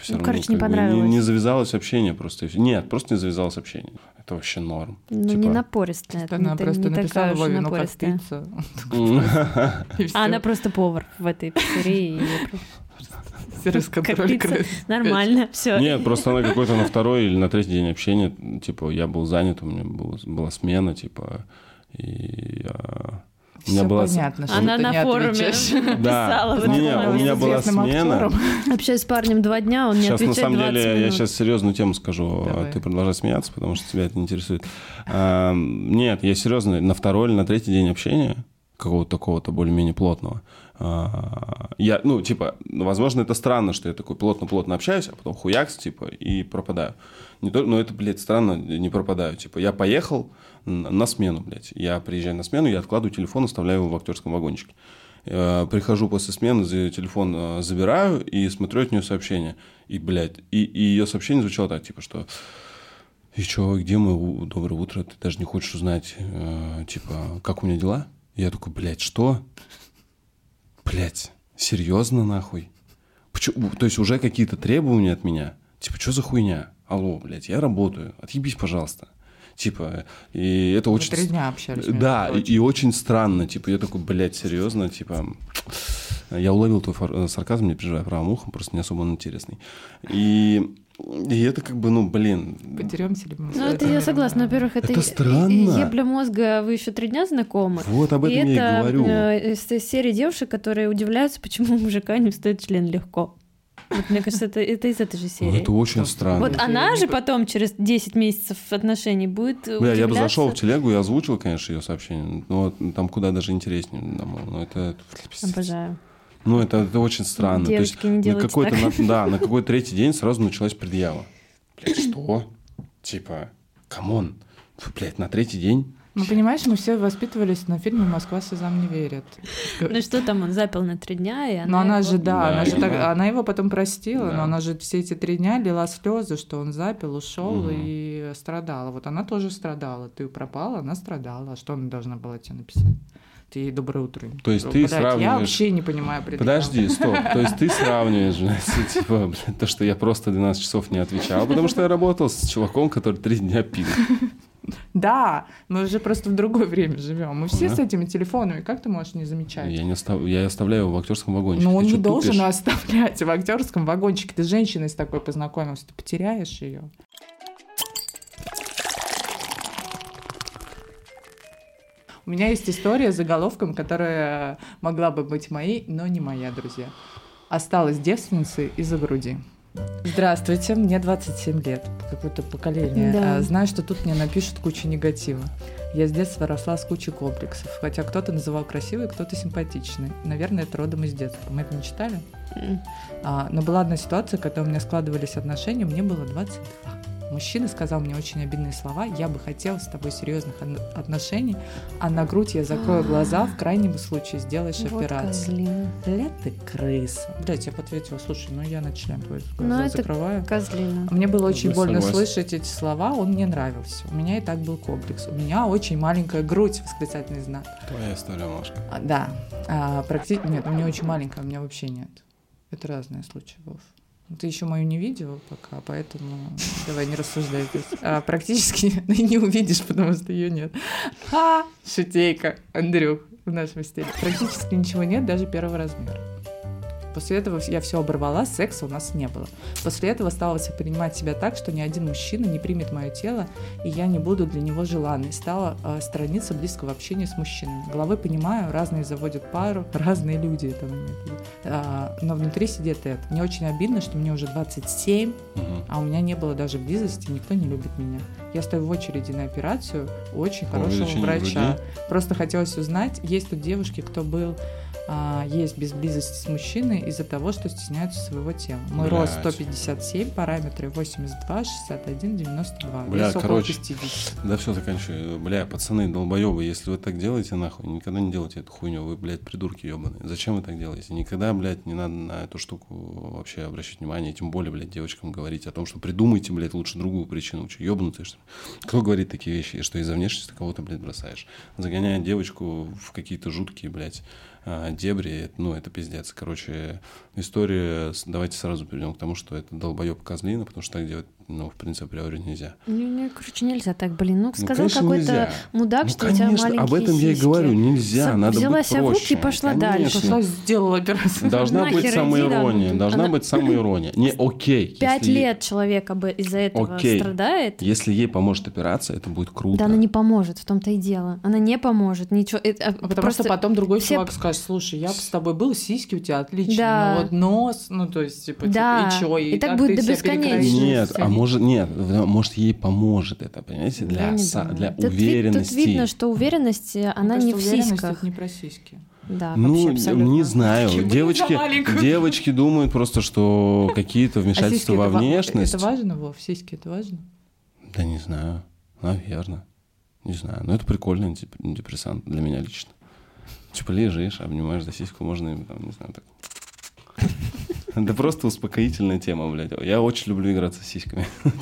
A: все
B: Ну,
A: равно
B: короче, не понравилось.
A: не завязалось общение просто. Нет, просто не завязалось общение. Это вообще норм.
B: Ну,
A: Типа-
B: не напористая.
C: Она
B: не,
C: просто
B: не
C: написала
B: и
C: Вовину как
B: напористая.
C: пицца.
B: А она просто повар в этой пиццерии. и ей просто-
C: Сервис-контроль крыс.
B: Нормально, все.
A: Нет, просто она какой-то на второй или на третий день общения, типа, я был занят, у меня был- была смена, типа, и а, у меня
C: Всё
A: была...
C: понятно, что
B: Она
C: ты
B: на
C: не
B: форуме
C: отвечаешь.
A: Да,
B: писала.
A: не, не, у меня была
C: Известным
A: смена.
C: актером.
B: Общаюсь с парнем два дня, он не
A: Сейчас, на
B: отвечает
A: самом
B: 20
A: деле, я
B: минут.
A: сейчас серьезную тему скажу, а
C: Давай.
A: ты продолжай смеяться, потому что тебя это не интересует. А, Нет, я серьезно, на второй или на третий день общения, какого-то такого-то более-менее плотного, а, я, ну, типа, ну, возможно, это странно, что я такой плотно-плотно общаюсь, а потом хуякс, типа, и пропадаю. Не то, но это, блядь, странно, не пропадаю. Типа, я поехал на смену, блядь. Я приезжаю на смену, я откладываю телефон, оставляю его в актерском вагончике. Э, Прихожу после смены, телефон э, забираю и смотрю от нее сообщение. И, блядь, и, и ее сообщение звучало так, типа, что и чё, где мы? Доброе утро. Ты даже не хочешь узнать, э, типа, как у меня дела? Я такой, блядь, что? Блядь, серьезно нахуй? Почему? То есть уже какие-то требования от меня? Типа, что за хуйня? Алло, блядь, я работаю. Отъебись, пожалуйста. Типа, и это
C: Мы
A: очень...
C: три дня общались.
A: Да, и, и очень странно. Типа, я такой, блядь, серьезно, типа... Я уловил твой фар- э, сарказм, не переживай, правым ухом, просто не особо он интересный. И, и это как бы, ну, блин,
C: Подеремся ли мы?
B: Ну, это я согласна. Во-первых, это,
A: Это странно.
B: ебля мозга, вы еще три дня знакомы.
A: вот об этом
B: и
A: я
B: это
A: и говорю.
B: э, из той серии девушек, которые удивляются, почему у мужика не встает член легко. Вот, мне кажется, это, это из этой же
A: Ну,
B: серии.
A: это очень
C: Ну,
A: странно.
B: Вот
C: это
B: она же
C: по-
B: потом, через 10 месяцев отношений, будет
A: Бля, я бы зашел в телегу и озвучил, конечно, ее сообщение. Но вот там куда даже интереснее. думаю, Но это,
B: Обожаю.
A: ну, это, это очень странно. То есть
B: Девочки, не
A: на какой-то,
B: так.
A: на- да, на какой-то третий день сразу началась предъява. Блядь, что? Типа, come on. Блядь, на третий день?
C: Ну, понимаешь, мы все воспитывались на фильме «Москва слезам не верит».
B: Ну что там, он запил на три дня, и она...
C: Но она
B: его-
C: же, да,
A: Да,
C: она же
A: я
C: так- она его потом простила,
A: Да.
C: но она же все эти три дня лила слезы, что он запил, ушел
A: Мгм.
C: и страдала. Вот она тоже страдала. Ты пропал, она страдала. А что она должна была тебе написать? Ты ей доброе утро.
A: То есть ты
C: Я
A: сравниваешь-
C: вообще не понимаю предъяв.
A: Подожди, стоп. То есть ты сравниваешь, типа, то, что я просто 12 часов не отвечал, потому что я работал с чуваком, который три дня пил.
C: Да, мы уже просто в другое время живем. Мы все
A: Ага.
C: с этими телефонами. Как ты можешь не замечать?
A: Я, не остав... я оставляю его в актерском вагончике.
C: Но он
A: Ты
C: не должен
A: тупишь?
C: оставлять в актерском вагончике. Ты с женщиной с такой познакомился, ты потеряешь ее. У меня есть история с заголовком, которая могла бы быть моей, но не моя, друзья. Осталась девственницей из-за груди. Здравствуйте, мне 27 лет, какое-то поколение.
B: Да.
C: А, Знаю, что тут мне напишут кучу негатива. Я с детства росла с кучей комплексов, хотя кто-то называл красивой, кто-то симпатичной. Наверное, это родом из детства. Мы это не читали?
B: М.
C: А, но была одна ситуация, когда у меня складывались отношения, мне было 22. Мужчина сказал мне очень обидные слова, я бы хотела с тобой серьезных отношений, а на грудь я закрою глаза, в крайнем случае сделаешь
B: Вот
C: операцию.
B: козлина.
C: Ля ты крыса. Блять, я ответила, слушай, ну я на член твой
B: Ну,
C: глаза
B: это
C: закрываю.
B: Козлина.
C: Мне было очень
A: Я
C: больно
A: согласен.
C: слышать эти слова, он мне нравился. У меня и так был комплекс. У меня очень маленькая грудь, восклицательный знак.
A: Твоя история, Машка.
C: А, да, а, практи- Нет, у меня очень маленькая, у меня вообще нет. Это разные случаи, Вов. Ты еще мою не видел пока, поэтому давай не рассуждай здесь. А, практически не увидишь, потому что ее нет. Ха! Шутейка, Андрюх, в нашем стиле. Практически ничего нет, даже первого размера. После этого я все оборвала, секса у нас не было. После этого стала воспринимать себя так, что ни один мужчина не примет мое тело, и я не буду для него желанной. Стала э, сторониться близкого общения с мужчинами. Головой понимаю, разные заводят пару, разные люди это. А, но внутри сидит это. Мне очень обидно, что мне уже 27,
A: Мгм.
C: а у меня не было даже близости, никто не любит меня. Я стою в очереди на операцию у очень хорошего врача.
A: груди?
C: Просто хотелось узнать, есть тут девушки, кто был а, есть без близости с мужчиной из-за того, что стесняются своего тела. Рост
A: Блядь.
C: 157, параметры 82, 61, 92.
A: Бля,
C: Вес
A: короче,
C: 50.
A: Да все, заканчиваю. Бля, пацаны, долбоебы, если вы так делаете, нахуй, никогда не делайте эту хуйню. Вы, блядь, придурки ебаные. Зачем вы так делаете? Никогда, блядь, не надо на эту штуку вообще обращать внимание. Тем более, блядь, девочкам говорить о том, что придумайте, блядь, лучше другую причину. Че, ебнутые, что ли? Кто говорит такие вещи, что из-за внешности кого-то, блядь, бросаешь? Загоняя девочку в какие-то жуткие, блядь, дебри, ну, это пиздец. Короче, история, давайте сразу перейдем к тому, что это долбоеб козлина, потому что так делать ну, в принципе, априори нельзя.
B: Не, не, короче, нельзя так, блин. Ну,
A: Ну,
B: сказал
A: конечно,
B: какой-то мудак,
A: Ну,
B: что у тебя
A: конечно,
B: маленькие
A: об этом я и
B: сиськи.
A: говорю, нельзя,
B: Сам-
A: надо
B: взяла
A: быть
B: себя в руки и
A: проще.
B: пошла дальше.
C: Пошла, сделала операцию.
A: Должна
B: Нахер
A: быть самоирония,
B: да.
A: должна
B: Она-
A: быть самоирония. Не, окей.
B: Пять
A: если-
B: лет человек об- из-за этого
A: Окей.
B: страдает.
A: Если ей поможет операция, это будет круто.
B: Да она не поможет, в том-то и дело. Она не поможет, ничего. Это, а,
C: А Потому
B: просто
C: что потом другой
B: все-
C: чувак скажет, слушай, я с тобой был, сиськи у тебя отличные,
B: Да.
C: но вот нос, ну то есть, типа,
B: Да.
C: типа, и чё,
B: И так
C: как
B: будет до бесконечности.
A: Нет, а может нет, может ей поможет это, понимаете, для,
B: не
A: са- для
B: Тут ви-
A: уверенности.
B: Тут видно, что уверенность, э,
C: Мне
B: она не
C: кажется,
B: в сиськах.
C: это не про сиськи.
B: Да,
A: Ну,
B: абсолютно.
A: не знаю. Девочки, девочки думают просто, что какие-то
C: А
A: вмешательства во
C: это
A: внешность.
C: Это важно, Вов? Сиськи это важно?
A: Да не знаю. Наверное. Не знаю. Но это прикольный антип- антидепрессант для меня лично. Типа лежишь, обнимаешь за сиську, можно, там, не знаю, так. Это просто успокоительная тема, блядь. Я очень люблю играться с сиськами.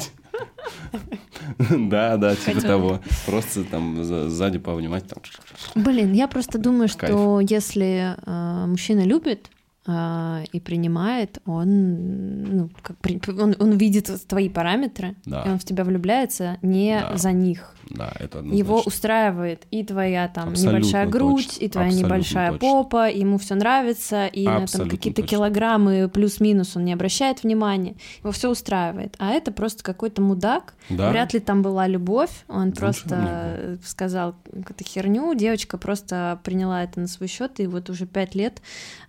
A: Да, да, типа того. Просто там за- сзади пообнимать там.
B: Блин, я просто думаю, что если э, мужчина любит э, и принимает, он, ну, как он, он видит твои параметры,
A: Да.
B: и он в тебя влюбляется не
A: Да.
B: за них.
A: Да, это
B: Его устраивает и твоя там
A: Абсолютно
B: небольшая грудь,
A: точно.
B: и твоя
A: Абсолютно
B: небольшая
A: точно.
B: попа, ему все нравится, и на там
A: Абсолютно
B: какие-то килограммы плюс-минус он не обращает внимания, его все устраивает. А это просто какой-то мудак.
A: Да.
B: Вряд ли там была любовь, он
A: Лучше
B: просто сказал какую-то херню, девочка просто приняла это на свой счет, и вот уже пять лет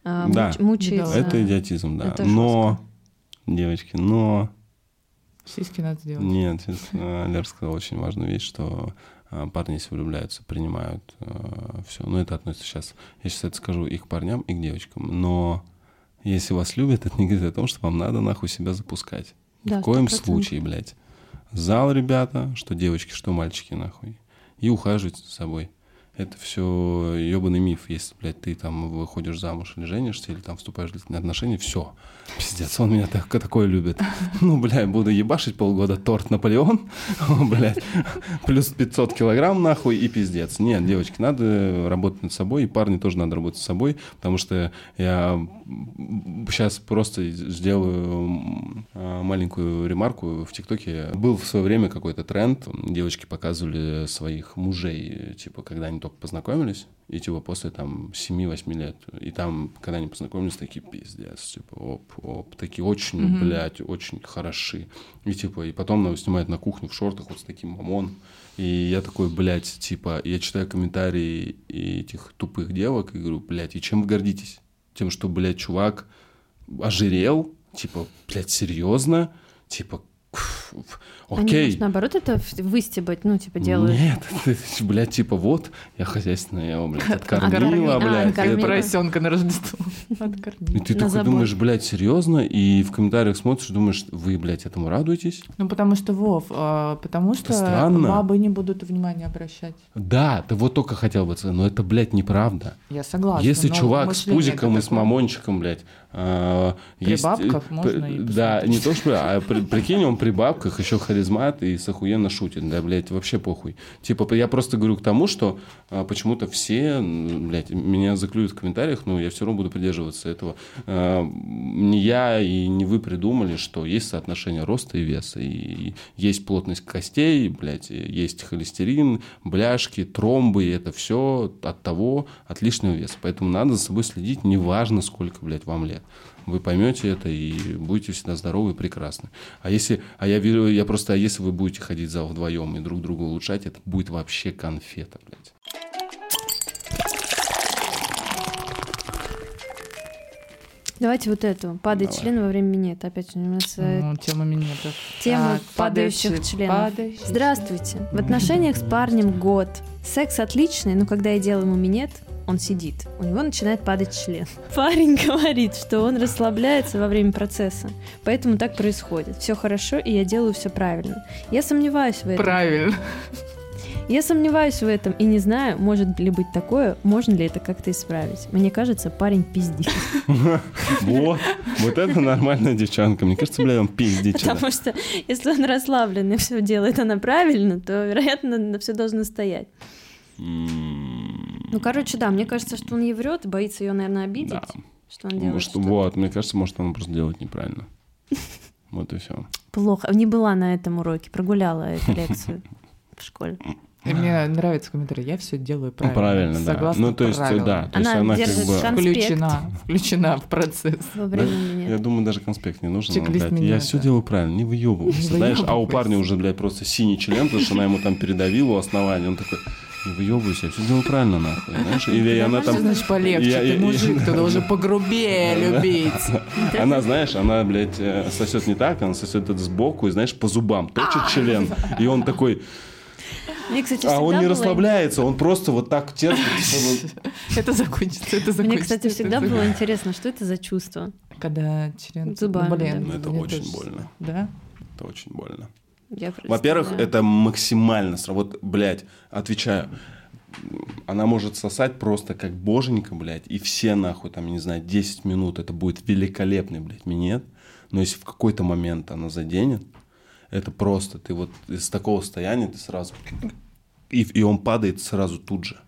B: э,
A: Да.
B: муч- мучается.
A: Это идиотизм, да.
B: Это
A: но, девочки, но
C: Сиськи надо сделать.
A: Нет, сейчас э, Лер сказал очень важную вещь, что э, парни, если влюбляются, принимают все. Но это относится сейчас, я сейчас это скажу и к парням, и к девочкам. Но если вас любят, это не говорит о том, что вам надо нахуй себя запускать. Ни
B: Да,
A: в коем
B: 100%.
A: случае, блядь. Зал, ребята, что девочки, что мальчики, нахуй. И ухаживать за собой. Это все ебаный миф. Если, блядь, ты там выходишь замуж или женишься, или там вступаешь в длительные отношения, все. Пиздец, он меня так, такое любит. Ну, блядь, буду ебашить полгода торт Наполеон, блядь, плюс 500 килограмм нахуй и пиздец. Нет, девочки, надо работать над собой, и парни тоже надо работать с собой, потому что я сейчас просто сделаю а, маленькую ремарку. В ТикТоке был в свое время какой-то тренд. Девочки показывали своих мужей, типа, когда они только познакомились, и типа после там 7-8 лет. И там, когда они познакомились, такие пиздец, типа, оп, оп, такие очень,
C: Мгм.
A: блядь, очень хороши. И типа, и потом она снимает на кухню в шортах вот с таким мамон. И я такой, блядь, типа, я читаю комментарии этих тупых девок и говорю, блядь, и чем вы гордитесь? Тем, что, блядь, чувак ожирел? Типа, блядь, серьезно? Типа, окей.
B: может, наоборот, это выстебать, ну, типа, делают.
A: Нет, ты, блядь, типа вот, я хозяйственная, я его, блядь,
B: Откормила. А,
A: блядь. это-
C: Поросенка на Рождество.
A: И ты
B: На
A: такой
B: забор.
A: думаешь, блядь, серьезно? И в комментариях смотришь, думаешь, вы, блядь, этому радуетесь?
C: Ну, потому что, Вов, а, потому что
A: странно.
C: бабы не будут внимания обращать.
A: Да, ты вот только хотел бы сказать, но это, блядь, неправда.
C: Я согласна.
A: Если чувак с пузиком и с мамончиком, блядь, а,
C: При
A: есть,
C: бабках
A: э,
C: можно
A: п-
C: и
A: Да, не то что, а при- прикинь, он при бабках еще харизмат и с охуенно шутит, да, блядь, вообще похуй. Типа, я просто говорю к тому, что а, почему-то все, блядь, меня заклюют в комментариях, но я все равно буду придерживаться этого. А, Не я и не вы придумали, что есть соотношение роста и веса, и есть плотность костей, блядь, и есть холестерин, бляшки, тромбы, и это все от того, от лишнего веса. Поэтому надо за собой следить, неважно, сколько, блядь, вам лет. Вы поймете это и будете всегда здоровы и прекрасны. А если, а я верю, я просто, а если вы будете ходить в зал вдвоем и друг друга улучшать, это будет вообще конфета, блядь.
B: Давайте вот эту. Падает
A: Давай.
B: член во время минета. Опять у нас э,
C: Ну, тема минетов.
B: тема
C: Так,
B: падающих
C: падающие-
B: членов.
C: падающие.
B: Здравствуйте. В отношениях с парнем год. Секс отличный, но когда я делаю ему минет, он сидит. У него начинает падать член. Парень говорит, что он расслабляется во время процесса. Поэтому так происходит. Все хорошо, и я делаю все правильно. Я сомневаюсь в этом.
C: Правильно.
B: Я сомневаюсь в этом и не знаю, может ли быть такое, можно ли это как-то исправить. Мне кажется, парень пиздит.
A: Вот, вот это нормальная девчонка. Мне кажется, блядь, он пиздит.
B: Потому что если он расслаблен и все делает она правильно, то, вероятно, все должно стоять. Ну, короче, да, мне кажется, что он ей врет, боится ее, наверное, обидеть.
A: Да.
B: Что он делает
A: Может,
B: что-то.
A: вот, мне кажется, может, он просто делает неправильно. Вот и все.
B: Плохо. Не была на этом уроке, прогуляла эту лекцию в школе.
C: И мне нравится комментарий. Я все делаю правильно.
A: Правильно, да.
C: Согласно
A: Ну, то есть,
C: правилам.
A: да, то
B: Она
A: есть она как
B: держит
A: бы...
B: конспект.
C: Включена, включена в процесс.
B: Во
A: Да,
B: время
A: Я думаю, даже конспект не нужен. блядь, я все делаю правильно, не выебывайся.
C: Не
A: Знаешь, а у парня уже, блядь, просто синий член, потому что она ему там передавила у основания. Он такой, не выебывайся, я все делаю правильно, нахуй. Знаешь, или она там...
C: значит полегче?
A: Я-
C: Ты
A: я-
C: мужик, ты должен погрубее любить.
A: Она, знаешь, она, блядь, э, сосет не так, она сосет это сбоку и, знаешь, по зубам точит член. И он такой,
B: Мне, кстати,
A: а он не
B: было-
A: расслабляется, он просто вот так терпит.
C: Это закончится, это закончится.
B: Мне, кстати, всегда было интересно, что это за чувство.
C: Когда член...
B: Зубами,
C: блин,
A: Ну, это очень больно.
C: Да?
A: Это очень больно. Во-первых, это максимально сра- Вот, блядь, отвечаю. Она может сосать просто как боженька, блядь, и все нахуй, там, не знаю, 10 минут, это будет великолепный, блядь, минет. Но если в какой-то момент она заденет, это просто, ты вот из такого состояния ты сразу... И, и он падает сразу тут же.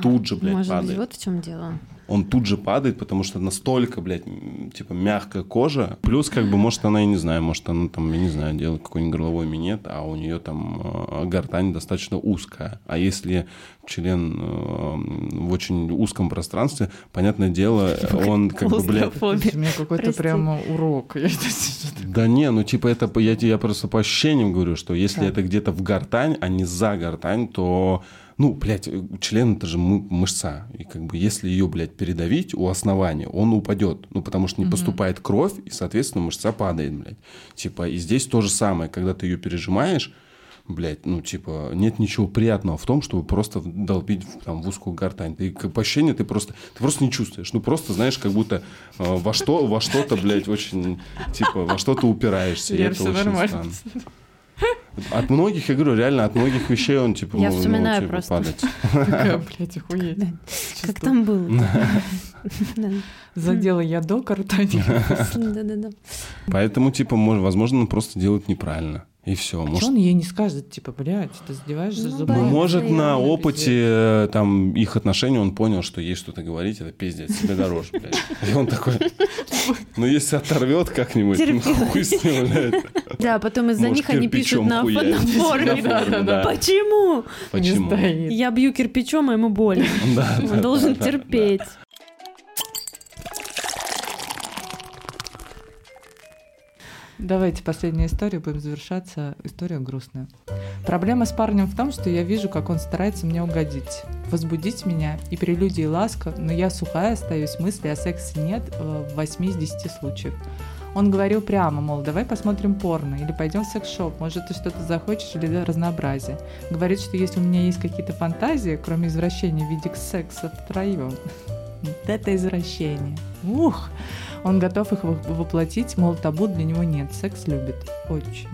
A: Тут же, блядь,
B: Может быть,
A: падает.
B: вот в чем дело.
A: Он тут же падает, потому что настолько, блядь, типа мягкая кожа. Плюс, как бы, может, она, я не знаю, может, она там, я не знаю, делает какой-нибудь горловой минет, а у нее там э, гортань достаточно узкая. А если член э, в очень узком пространстве, понятное дело, он как бы, блядь...
C: У меня какой-то прямо урок.
A: Да не, ну типа это я, тебе- я просто по ощущениям говорю, что если это где-то в гортань, а не за гортань, то ну, блядь, член это же мы- мышца. И как бы если ее, блядь, передавить у основания, он упадет. Ну, потому что не поступает кровь, и, соответственно, мышца падает, блядь. Типа, и здесь то же самое, когда ты ее пережимаешь, блядь, ну, типа, нет ничего приятного в том, чтобы просто долбить там, в узкую гортань. Ты, по ощущению, ты просто, ты просто не чувствуешь. Ну, просто, знаешь, как будто э, во, что, во что-то, блядь, очень, типа, во что-то упираешься. и
C: Лер,
A: это
C: всё
A: очень
C: нормально.
A: странно. От многих, я говорю, реально, от многих вещей он, типа,
B: Я
A: ну,
B: вспоминаю
A: типа,
B: просто.
A: падать.
C: Такая, блядь, охуеть.
B: Как там было?
C: Задела я до картани.
B: Да-да-да.
A: Поэтому, типа, может, возможно, он просто делает неправильно. И все.
C: Что
A: Может,
C: он ей не скажет, типа, блядь, ты задеваешь за
B: Ну,
C: зубы.
A: Ну,
B: Боится
A: может, на
B: Ну,
A: опыте э, там их отношений он понял, что есть что-то говорить, это пиздец, себе дороже, блядь. И он такой, ну, если оторвет как-нибудь, ну, хуй с ним, блядь.
B: Да, а потом из-за них они пишут на,
A: да.
B: Почему?
A: Почему?
B: Я бью кирпичом, а ему больно. Он должен терпеть.
C: Давайте последняя история, будем завершаться. История грустная. Проблема с парнем в том, что я вижу, как он старается мне угодить, возбудить меня и прелюдии ласка, но я сухая остаюсь, мысли о сексе нет э, в 8 из 10 случаев. Он говорил прямо, мол, давай посмотрим порно или пойдем в секс-шоп, может, ты что-то захочешь или разнообразие. Говорит, что если у меня есть какие-то фантазии, кроме извращения в виде секса втроем, вот это извращение. Ух! Он готов их во- воплотить, мол, табу для него нет. Секс любит. Очень.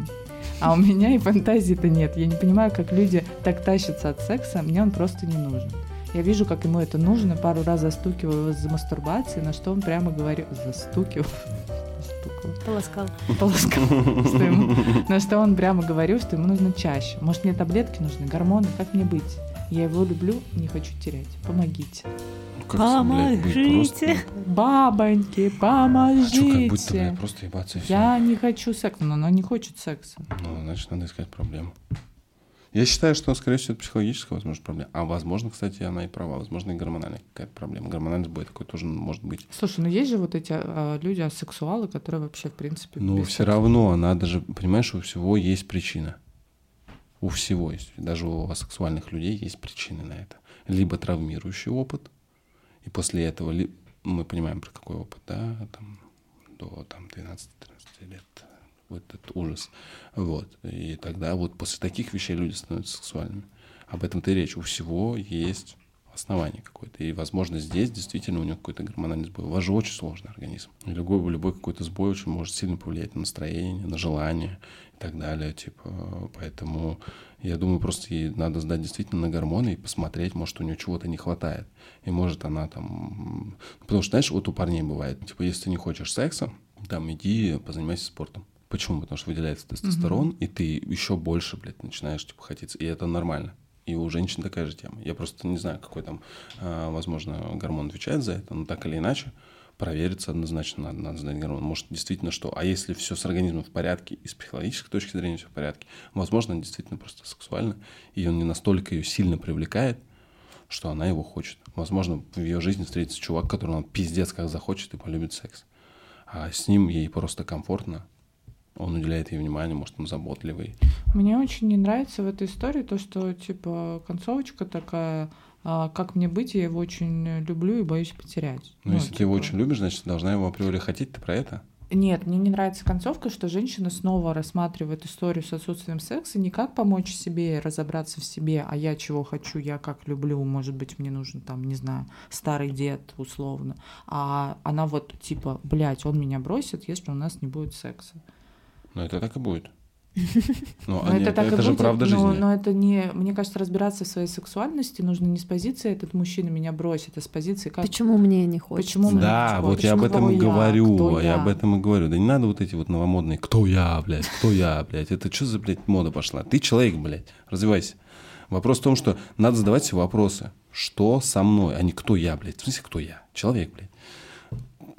C: А у меня и фантазии-то нет. Я не понимаю, как люди так тащатся от секса. Мне он просто не нужен. Я вижу, как ему это нужно. Пару раз застукиваю его за мастурбацией, на что он прямо говорит... Застукиваю. Застукиваю.
B: Полоскал.
C: Полоскал. Что ему- На что он прямо говорил, что ему нужно чаще. Может, мне таблетки нужны, гормоны? Как мне быть? Я его люблю, не хочу терять. Помогите.
A: Как, быть просто-
B: Помогите.
C: Бабоньки,
A: Чё, как будто, блядь, просто ебаться и всё.
C: Я не хочу секса, но она не хочет секса.
A: Ну, значит, надо искать проблему. Я считаю, что, скорее всего, это психологическая, возможно, проблема. А возможно, кстати, она и права. Возможно, и гормональная какая-то проблема. Гормональный сбой такой тоже может быть.
C: Слушай, ну есть же вот эти а, люди, асексуалы, которые вообще, в принципе... Без
A: все равно, надо же, понимаешь, у всего есть причина. У всего есть. Даже у асексуальных людей есть причины на это. Либо травмирующий опыт, и после этого мы понимаем, про какой опыт, да, там, до там, 12-13 лет, вот этот ужас. Вот. И тогда вот после таких вещей люди становятся сексуальными. Об этом-то и речь. У всего есть основание какое-то. И, возможно, здесь действительно у него какой-то гормональный сбой. У вас же очень сложный организм. И любой, любой какой-то сбой очень может сильно повлиять на настроение, на желание и так далее. Типа, поэтому я думаю, просто ей надо сдать действительно на гормоны и посмотреть, может, у нее чего-то не хватает. И может она там... Потому что, знаешь, вот у парней бывает, типа, если ты не хочешь секса, там, иди позанимайся спортом. Почему? Потому что выделяется тестостерон, и ты еще больше, блядь, начинаешь, типа, хотеть. И это нормально. И у женщин такая же тема. Я просто не знаю, какой там, а, возможно, гормон отвечает за это, но так или иначе, провериться однозначно, надо, надо сдать гормон. Может, действительно что? А если все с организмом в порядке и с психологической точки зрения все в порядке, возможно, действительно просто сексуально, и он не настолько ее сильно привлекает, что она его хочет. Возможно, в ее жизни встретится чувак, который он пиздец как захочет и полюбит секс. А с ним ей просто комфортно, он уделяет ей внимание, может, он заботливый.
C: Мне очень не нравится в этой истории то, что, типа, концовочка такая, а, как мне быть, я его очень люблю и боюсь потерять.
A: Ну, ну если типа... ты его очень любишь, значит, должна его априори хотеть, ты про это?
C: Нет, мне не нравится концовка, что женщина снова рассматривает историю с отсутствием секса не как помочь себе разобраться в себе, а я чего хочу, я как люблю, может быть, мне нужен там, не знаю, старый дед условно, а она вот типа, блядь, он меня бросит, если у нас не будет секса.
A: Ну, это так и будет.
C: Ну, но это, так это же будет, правда жизни. Но, но это не, мне кажется, разбираться в своей сексуальности нужно не с позиции «этот мужчина меня бросит», а с позиции как...
B: Почему мне не хочется?
A: Почему мне да, вот Почему я об этом и говорю, я? я об этом и говорю. Да не надо вот эти вот новомодные «кто я, блядь, кто я, блядь». Это что за, блядь, мода пошла? Ты человек, блядь, развивайся. Вопрос в том, что надо задавать себе вопросы. Что со мной, а не кто я, блядь. В смысле, кто я? Человек, блядь.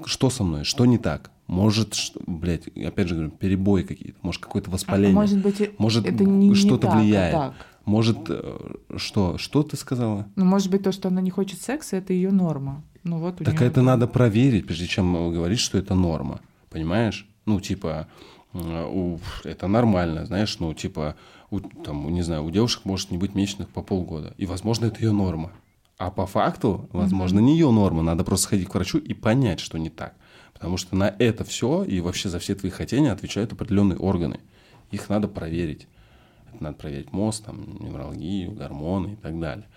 A: Что со мной? Что не так? Может, блядь, опять же говорю, перебои какие-то, может, какое-то воспаление. А
C: может быть,
A: может,
C: это не,
A: что-то
C: не так,
A: влияет.
C: А так.
A: Может, э, что? Что ты сказала?
C: Ну, может быть, то, что она не хочет секса, это ее норма. Ну, вот
A: так это надо проверить, прежде чем говорить, что это норма. Понимаешь? Ну, типа, у, это нормально, знаешь, ну, типа, у, там, не знаю, у девушек может не быть месячных по полгода. И, возможно, это ее норма. А по факту, возможно, не ее норма. Надо просто сходить к врачу и понять, что не так. Потому что на это все и вообще за все твои хотения отвечают определенные органы. Их надо проверить. Это надо проверить мозг, там, неврологию, гормоны и так далее.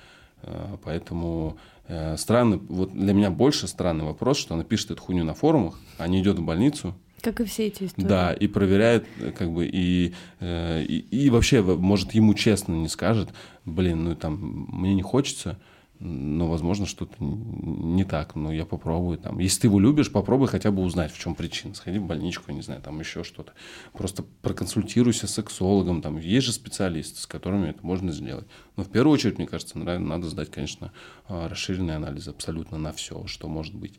A: Э, поэтому э, странный, вот для меня больше странный вопрос, что она пишет эту хуйню на форумах, а не идет в больницу,
B: как и все эти истории.
A: Да, и проверяет, как бы, и, э, и, и вообще, может, ему честно не скажет, блин, ну там, мне не хочется, но, возможно, что-то не так, но я попробую там. Если ты его любишь, попробуй хотя бы узнать, в чем причина. Сходи в больничку, не знаю, там еще что-то. Просто проконсультируйся с сексологом, там есть же специалисты, с которыми это можно сделать. Но в первую очередь, мне кажется, надо сдать, конечно, а, расширенный анализ абсолютно на все, что может быть.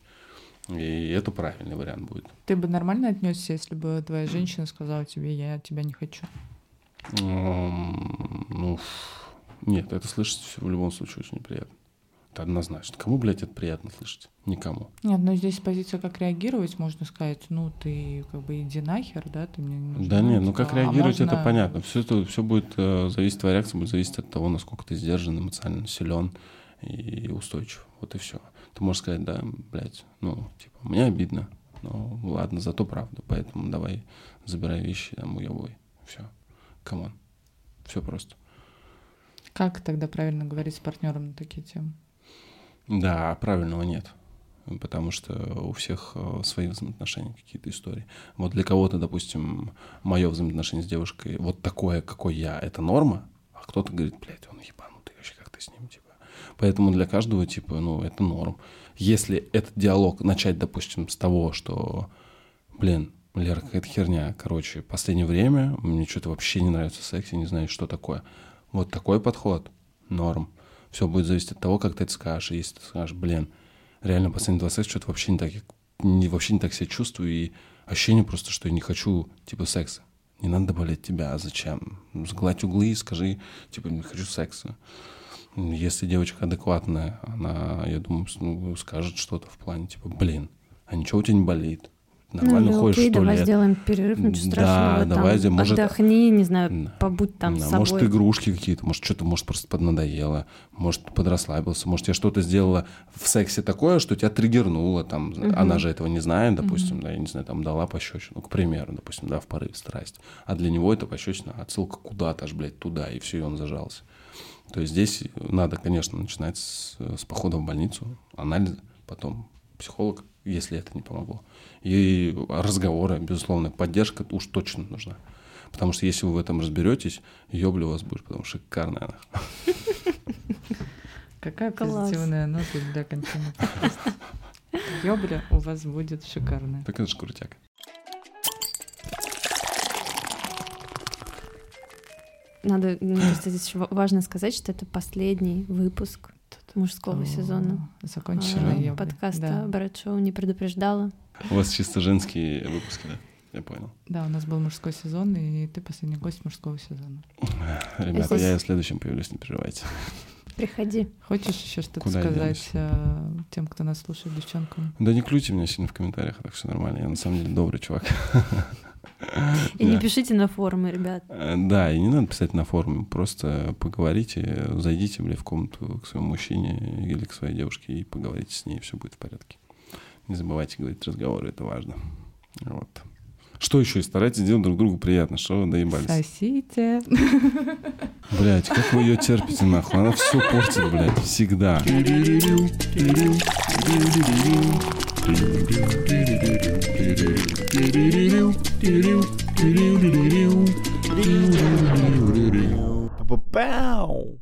A: И это правильный вариант будет.
C: Ты бы нормально отнесся, если бы твоя женщина сказала тебе, я тебя не хочу?
A: Ну, нет, это слышать в любом случае очень неприятно. Это однозначно. Кому, блядь, это приятно слышать? Никому.
C: Нет, но здесь позиция, как реагировать, можно сказать, ну, ты как бы иди нахер, да, ты мне не
A: Да нет, ну как а реагировать, можно... это понятно. Все это все будет э, зависеть, твоя реакция будет зависеть от того, насколько ты сдержан, эмоционально силен и устойчив. Вот и все. Ты можешь сказать, да, блядь, ну, типа, мне обидно, ну, ладно, зато правда, поэтому давай забирай вещи, там, уебывай. Все. Come on. Все просто.
C: Как тогда правильно говорить с партнером на такие темы?
A: Да, правильного нет. Потому что у всех э, свои взаимоотношения, какие-то истории. Вот для кого-то, допустим, мое взаимоотношение с девушкой вот такое, какой я, это норма, а кто-то говорит, блядь, он ебанутый, вообще как ты с ним, типа. Поэтому для каждого, типа, ну, это норм. Если этот диалог начать, допустим, с того, что, блин, Лера, какая-то херня, короче, последнее время мне что-то вообще не нравится секс, я не знаю, что такое. Вот такой подход, норм. Все будет зависеть от того, как ты это скажешь. если ты скажешь, блин, реально последние два секса что-то вообще не так, не, вообще не так себя чувствую, и ощущение просто, что я не хочу, типа, секса. Не надо добавлять тебя, а зачем? Сгладь углы и скажи, типа, не хочу секса. Если девочка адекватная, она, я думаю, ну, скажет что-то в плане, типа, блин, а ничего у тебя не болит? Нормально ну, ходишь, окей,
B: что
A: давай
B: лет. сделаем перерыв, ничего страшного. Да, давай, там, может, отдохни, не знаю, побудь там да, с собой.
A: Может, игрушки какие-то, может, что-то, может, просто поднадоело, может, подрасслабился, может, я что-то сделала в сексе такое, что тебя триггернуло, там, угу. она же этого не знает, допустим, угу. да, я не знаю, там, дала пощечину, к примеру, допустим, да, в порыве страсть. А для него это пощечина, отсылка куда-то аж, блядь, туда, и все, и он зажался. То есть здесь надо, конечно, начинать с, с похода в больницу, анализы, потом психолог, если это не помогло. И разговоры, безусловно, поддержка уж точно нужна. Потому что если вы в этом разберетесь, ёбля у вас будет, потому что шикарная она.
C: Какая позитивная нота для окончания Ёбля у вас будет шикарная.
A: Так это ж крутяк.
B: Надо, мне кажется, здесь важно сказать, что это последний выпуск мужского сезона а,
C: еблей.
B: подкаста
C: Да.
B: Брат Шоу не предупреждала.
A: У вас чисто женские выпуски, да? Я понял.
C: Да, у нас был мужской сезон, и ты последний гость мужского сезона.
A: Ребята, я в следующем появлюсь, не переживайте.
B: Приходи.
C: Хочешь еще что-то
A: Куда
C: сказать э, тем, кто нас слушает, девчонкам?
A: Да не клюйте меня сильно в комментариях, так все нормально. Я на самом деле добрый чувак.
B: И не пишите на форумы, ребят.
A: Э, Да, и не надо писать на форуме, просто поговорите, зайдите, блядь, в комнату к своему мужчине или к своей девушке и поговорите с ней, все будет в порядке. Не забывайте говорить разговоры, это важно. Вот. Что еще? И старайтесь делать друг другу приятно, что вы доебались.
C: Сосите.
A: Блять, как вы ее терпите, нахуй? Она все портит, блядь, всегда.
D: Bow.